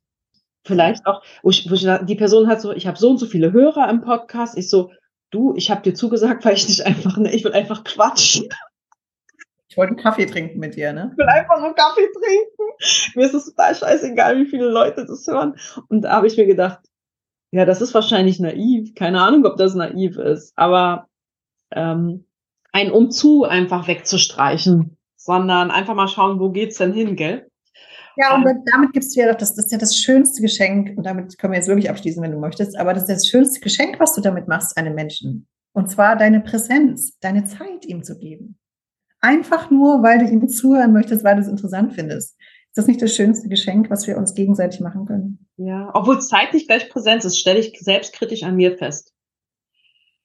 Vielleicht auch, wo ich, wo ich, die Person hat so, ich habe so und so viele Hörer im Podcast. Ich so, du, ich habe dir zugesagt, weil ich nicht einfach, ne, ich will einfach quatschen. Ich wollte einen Kaffee trinken mit dir, ne? Ich will einfach nur Kaffee trinken. Mir ist es total scheißegal, wie viele Leute das hören. Und da habe ich mir gedacht, ja, das ist wahrscheinlich naiv. Keine Ahnung, ob das naiv ist. Aber ähm, ein Umzu einfach wegzustreichen, sondern einfach mal schauen, wo geht's denn hin, gell? Ja, und ähm, damit gibst du ja doch, das, das ist ja das schönste Geschenk, und damit können wir jetzt wirklich abschließen, wenn du möchtest, aber das ist das schönste Geschenk, was du damit machst, einem Menschen. Und zwar deine Präsenz, deine Zeit ihm zu geben. Einfach nur, weil du ihm zuhören möchtest, weil du es interessant findest. Ist das nicht das schönste Geschenk, was wir uns gegenseitig machen können? Ja, obwohl zeitlich gleich Präsenz ist, stelle ich selbstkritisch an mir fest.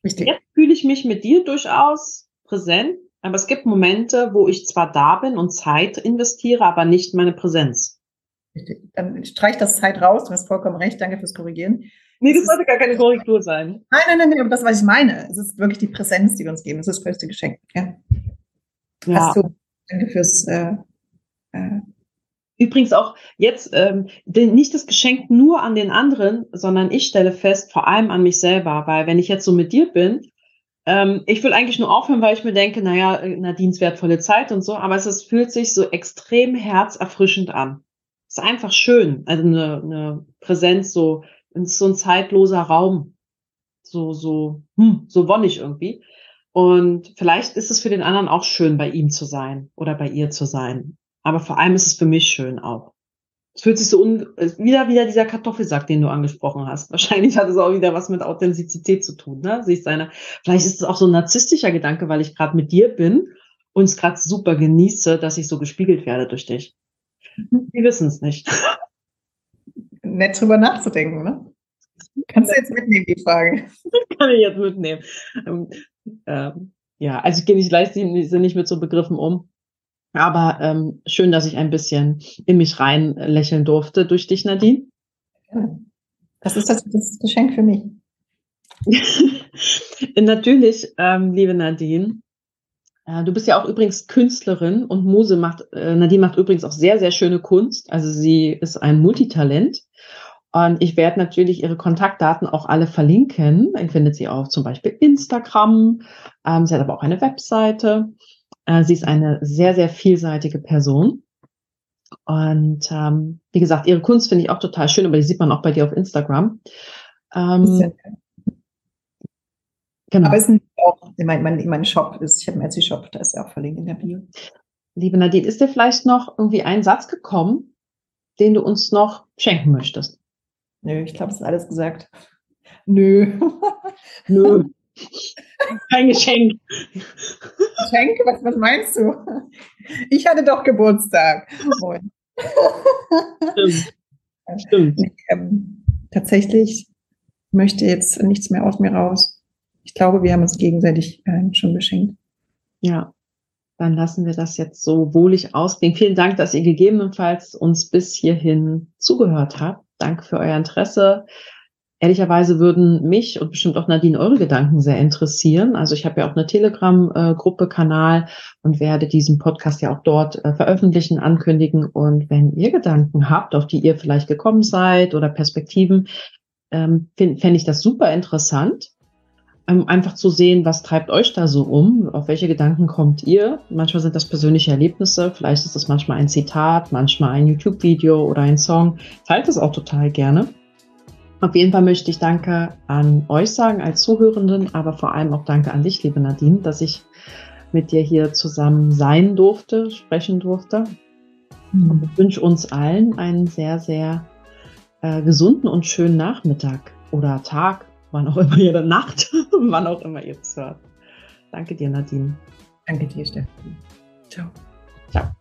Richtig. Jetzt fühle ich mich mit dir durchaus präsent, aber es gibt Momente, wo ich zwar da bin und Zeit investiere, aber nicht meine Präsenz. Dann streich das Zeit raus, du hast vollkommen recht, danke fürs Korrigieren. Nee, das, das sollte gar keine Korrektur sein. Nein, nein, nein, nein, aber das, was ich meine, es ist wirklich die Präsenz, die wir uns geben. Das ist das größte Geschenk. Ja. Ja. Hast du, danke fürs. Äh, äh, Übrigens auch jetzt ähm, nicht das Geschenk nur an den anderen, sondern ich stelle fest, vor allem an mich selber, weil wenn ich jetzt so mit dir bin, ähm, ich will eigentlich nur aufhören, weil ich mir denke, naja, Nadines wertvolle Zeit und so, aber es ist, fühlt sich so extrem herzerfrischend an. Es ist einfach schön, also eine, eine Präsenz, so, so ein zeitloser Raum, so, so, hm, so wonnig irgendwie. Und vielleicht ist es für den anderen auch schön, bei ihm zu sein oder bei ihr zu sein. Aber vor allem ist es für mich schön auch. Es fühlt sich so un wieder wieder dieser Kartoffelsack, den du angesprochen hast. Wahrscheinlich hat es auch wieder was mit Authentizität zu tun, ne? Sich seine. Vielleicht ist es auch so ein narzisstischer Gedanke, weil ich gerade mit dir bin und es gerade super genieße, dass ich so gespiegelt werde durch dich. Wir wissen es nicht. Nett drüber nachzudenken, ne? Kannst du jetzt mitnehmen, die Frage? Kann ich jetzt mitnehmen. Ähm, ähm, ja, also ich gehe nicht leicht nicht mit so Begriffen um. Aber ähm, schön, dass ich ein bisschen in mich rein lächeln durfte durch dich, Nadine. Das ist das, das Geschenk für mich. Natürlich, ähm, liebe Nadine. Äh, du bist ja auch übrigens Künstlerin und Muse macht, äh, Nadine macht übrigens auch sehr, sehr schöne Kunst. Also sie ist ein Multitalent. Und ich werde natürlich ihre Kontaktdaten auch alle verlinken. Ihr findet sie auf zum Beispiel Instagram. Ähm, sie hat aber auch eine Webseite. Äh, sie ist eine sehr, sehr vielseitige Person. Und ähm, wie gesagt, ihre Kunst finde ich auch total schön, aber die sieht man auch bei dir auf Instagram. Ähm, genau. Aber es ist auch, mein, mein, mein Shop ist, ich habe einen Etsy-Shop, da ist ja auch verlinkt in der Bio. Liebe Nadine, ist dir vielleicht noch irgendwie ein Satz gekommen, den du uns noch schenken möchtest? Nö, ich glaube, es ist alles gesagt. Nö. Nö. Kein Geschenk. Geschenk? Was, was meinst du? Ich hatte doch Geburtstag. Stimmt. Stimmt. Ähm, tatsächlich möchte jetzt nichts mehr aus mir raus. Ich glaube, wir haben uns gegenseitig äh, schon beschenkt. Ja, dann lassen wir das jetzt so wohlig ausklingen. Vielen Dank, dass ihr gegebenenfalls uns bis hierhin zugehört habt. Danke für euer Interesse. Ehrlicherweise würden mich und bestimmt auch Nadine eure Gedanken sehr interessieren. Also ich habe ja auch eine Telegram-Gruppe, Kanal und werde diesen Podcast ja auch dort äh, veröffentlichen, ankündigen. Und wenn ihr Gedanken habt, auf die ihr vielleicht gekommen seid oder Perspektiven, ähm, fände ich das super interessant. Ähm, einfach zu sehen, was treibt euch da so um, auf welche Gedanken kommt ihr. Manchmal sind das persönliche Erlebnisse, vielleicht ist das manchmal ein Zitat, manchmal ein YouTube-Video oder ein Song. Teilt es auch total gerne. Auf jeden Fall möchte ich Danke an euch sagen als Zuhörenden, aber vor allem auch Danke an dich, liebe Nadine, dass ich mit dir hier zusammen sein durfte, sprechen durfte. Und ich wünsche uns allen einen sehr, sehr äh, gesunden und schönen Nachmittag oder Tag, wann auch immer ihr, Nacht, wann auch immer ihr es hört. Danke dir, Nadine. Danke dir, Steffi. Ciao. Ciao.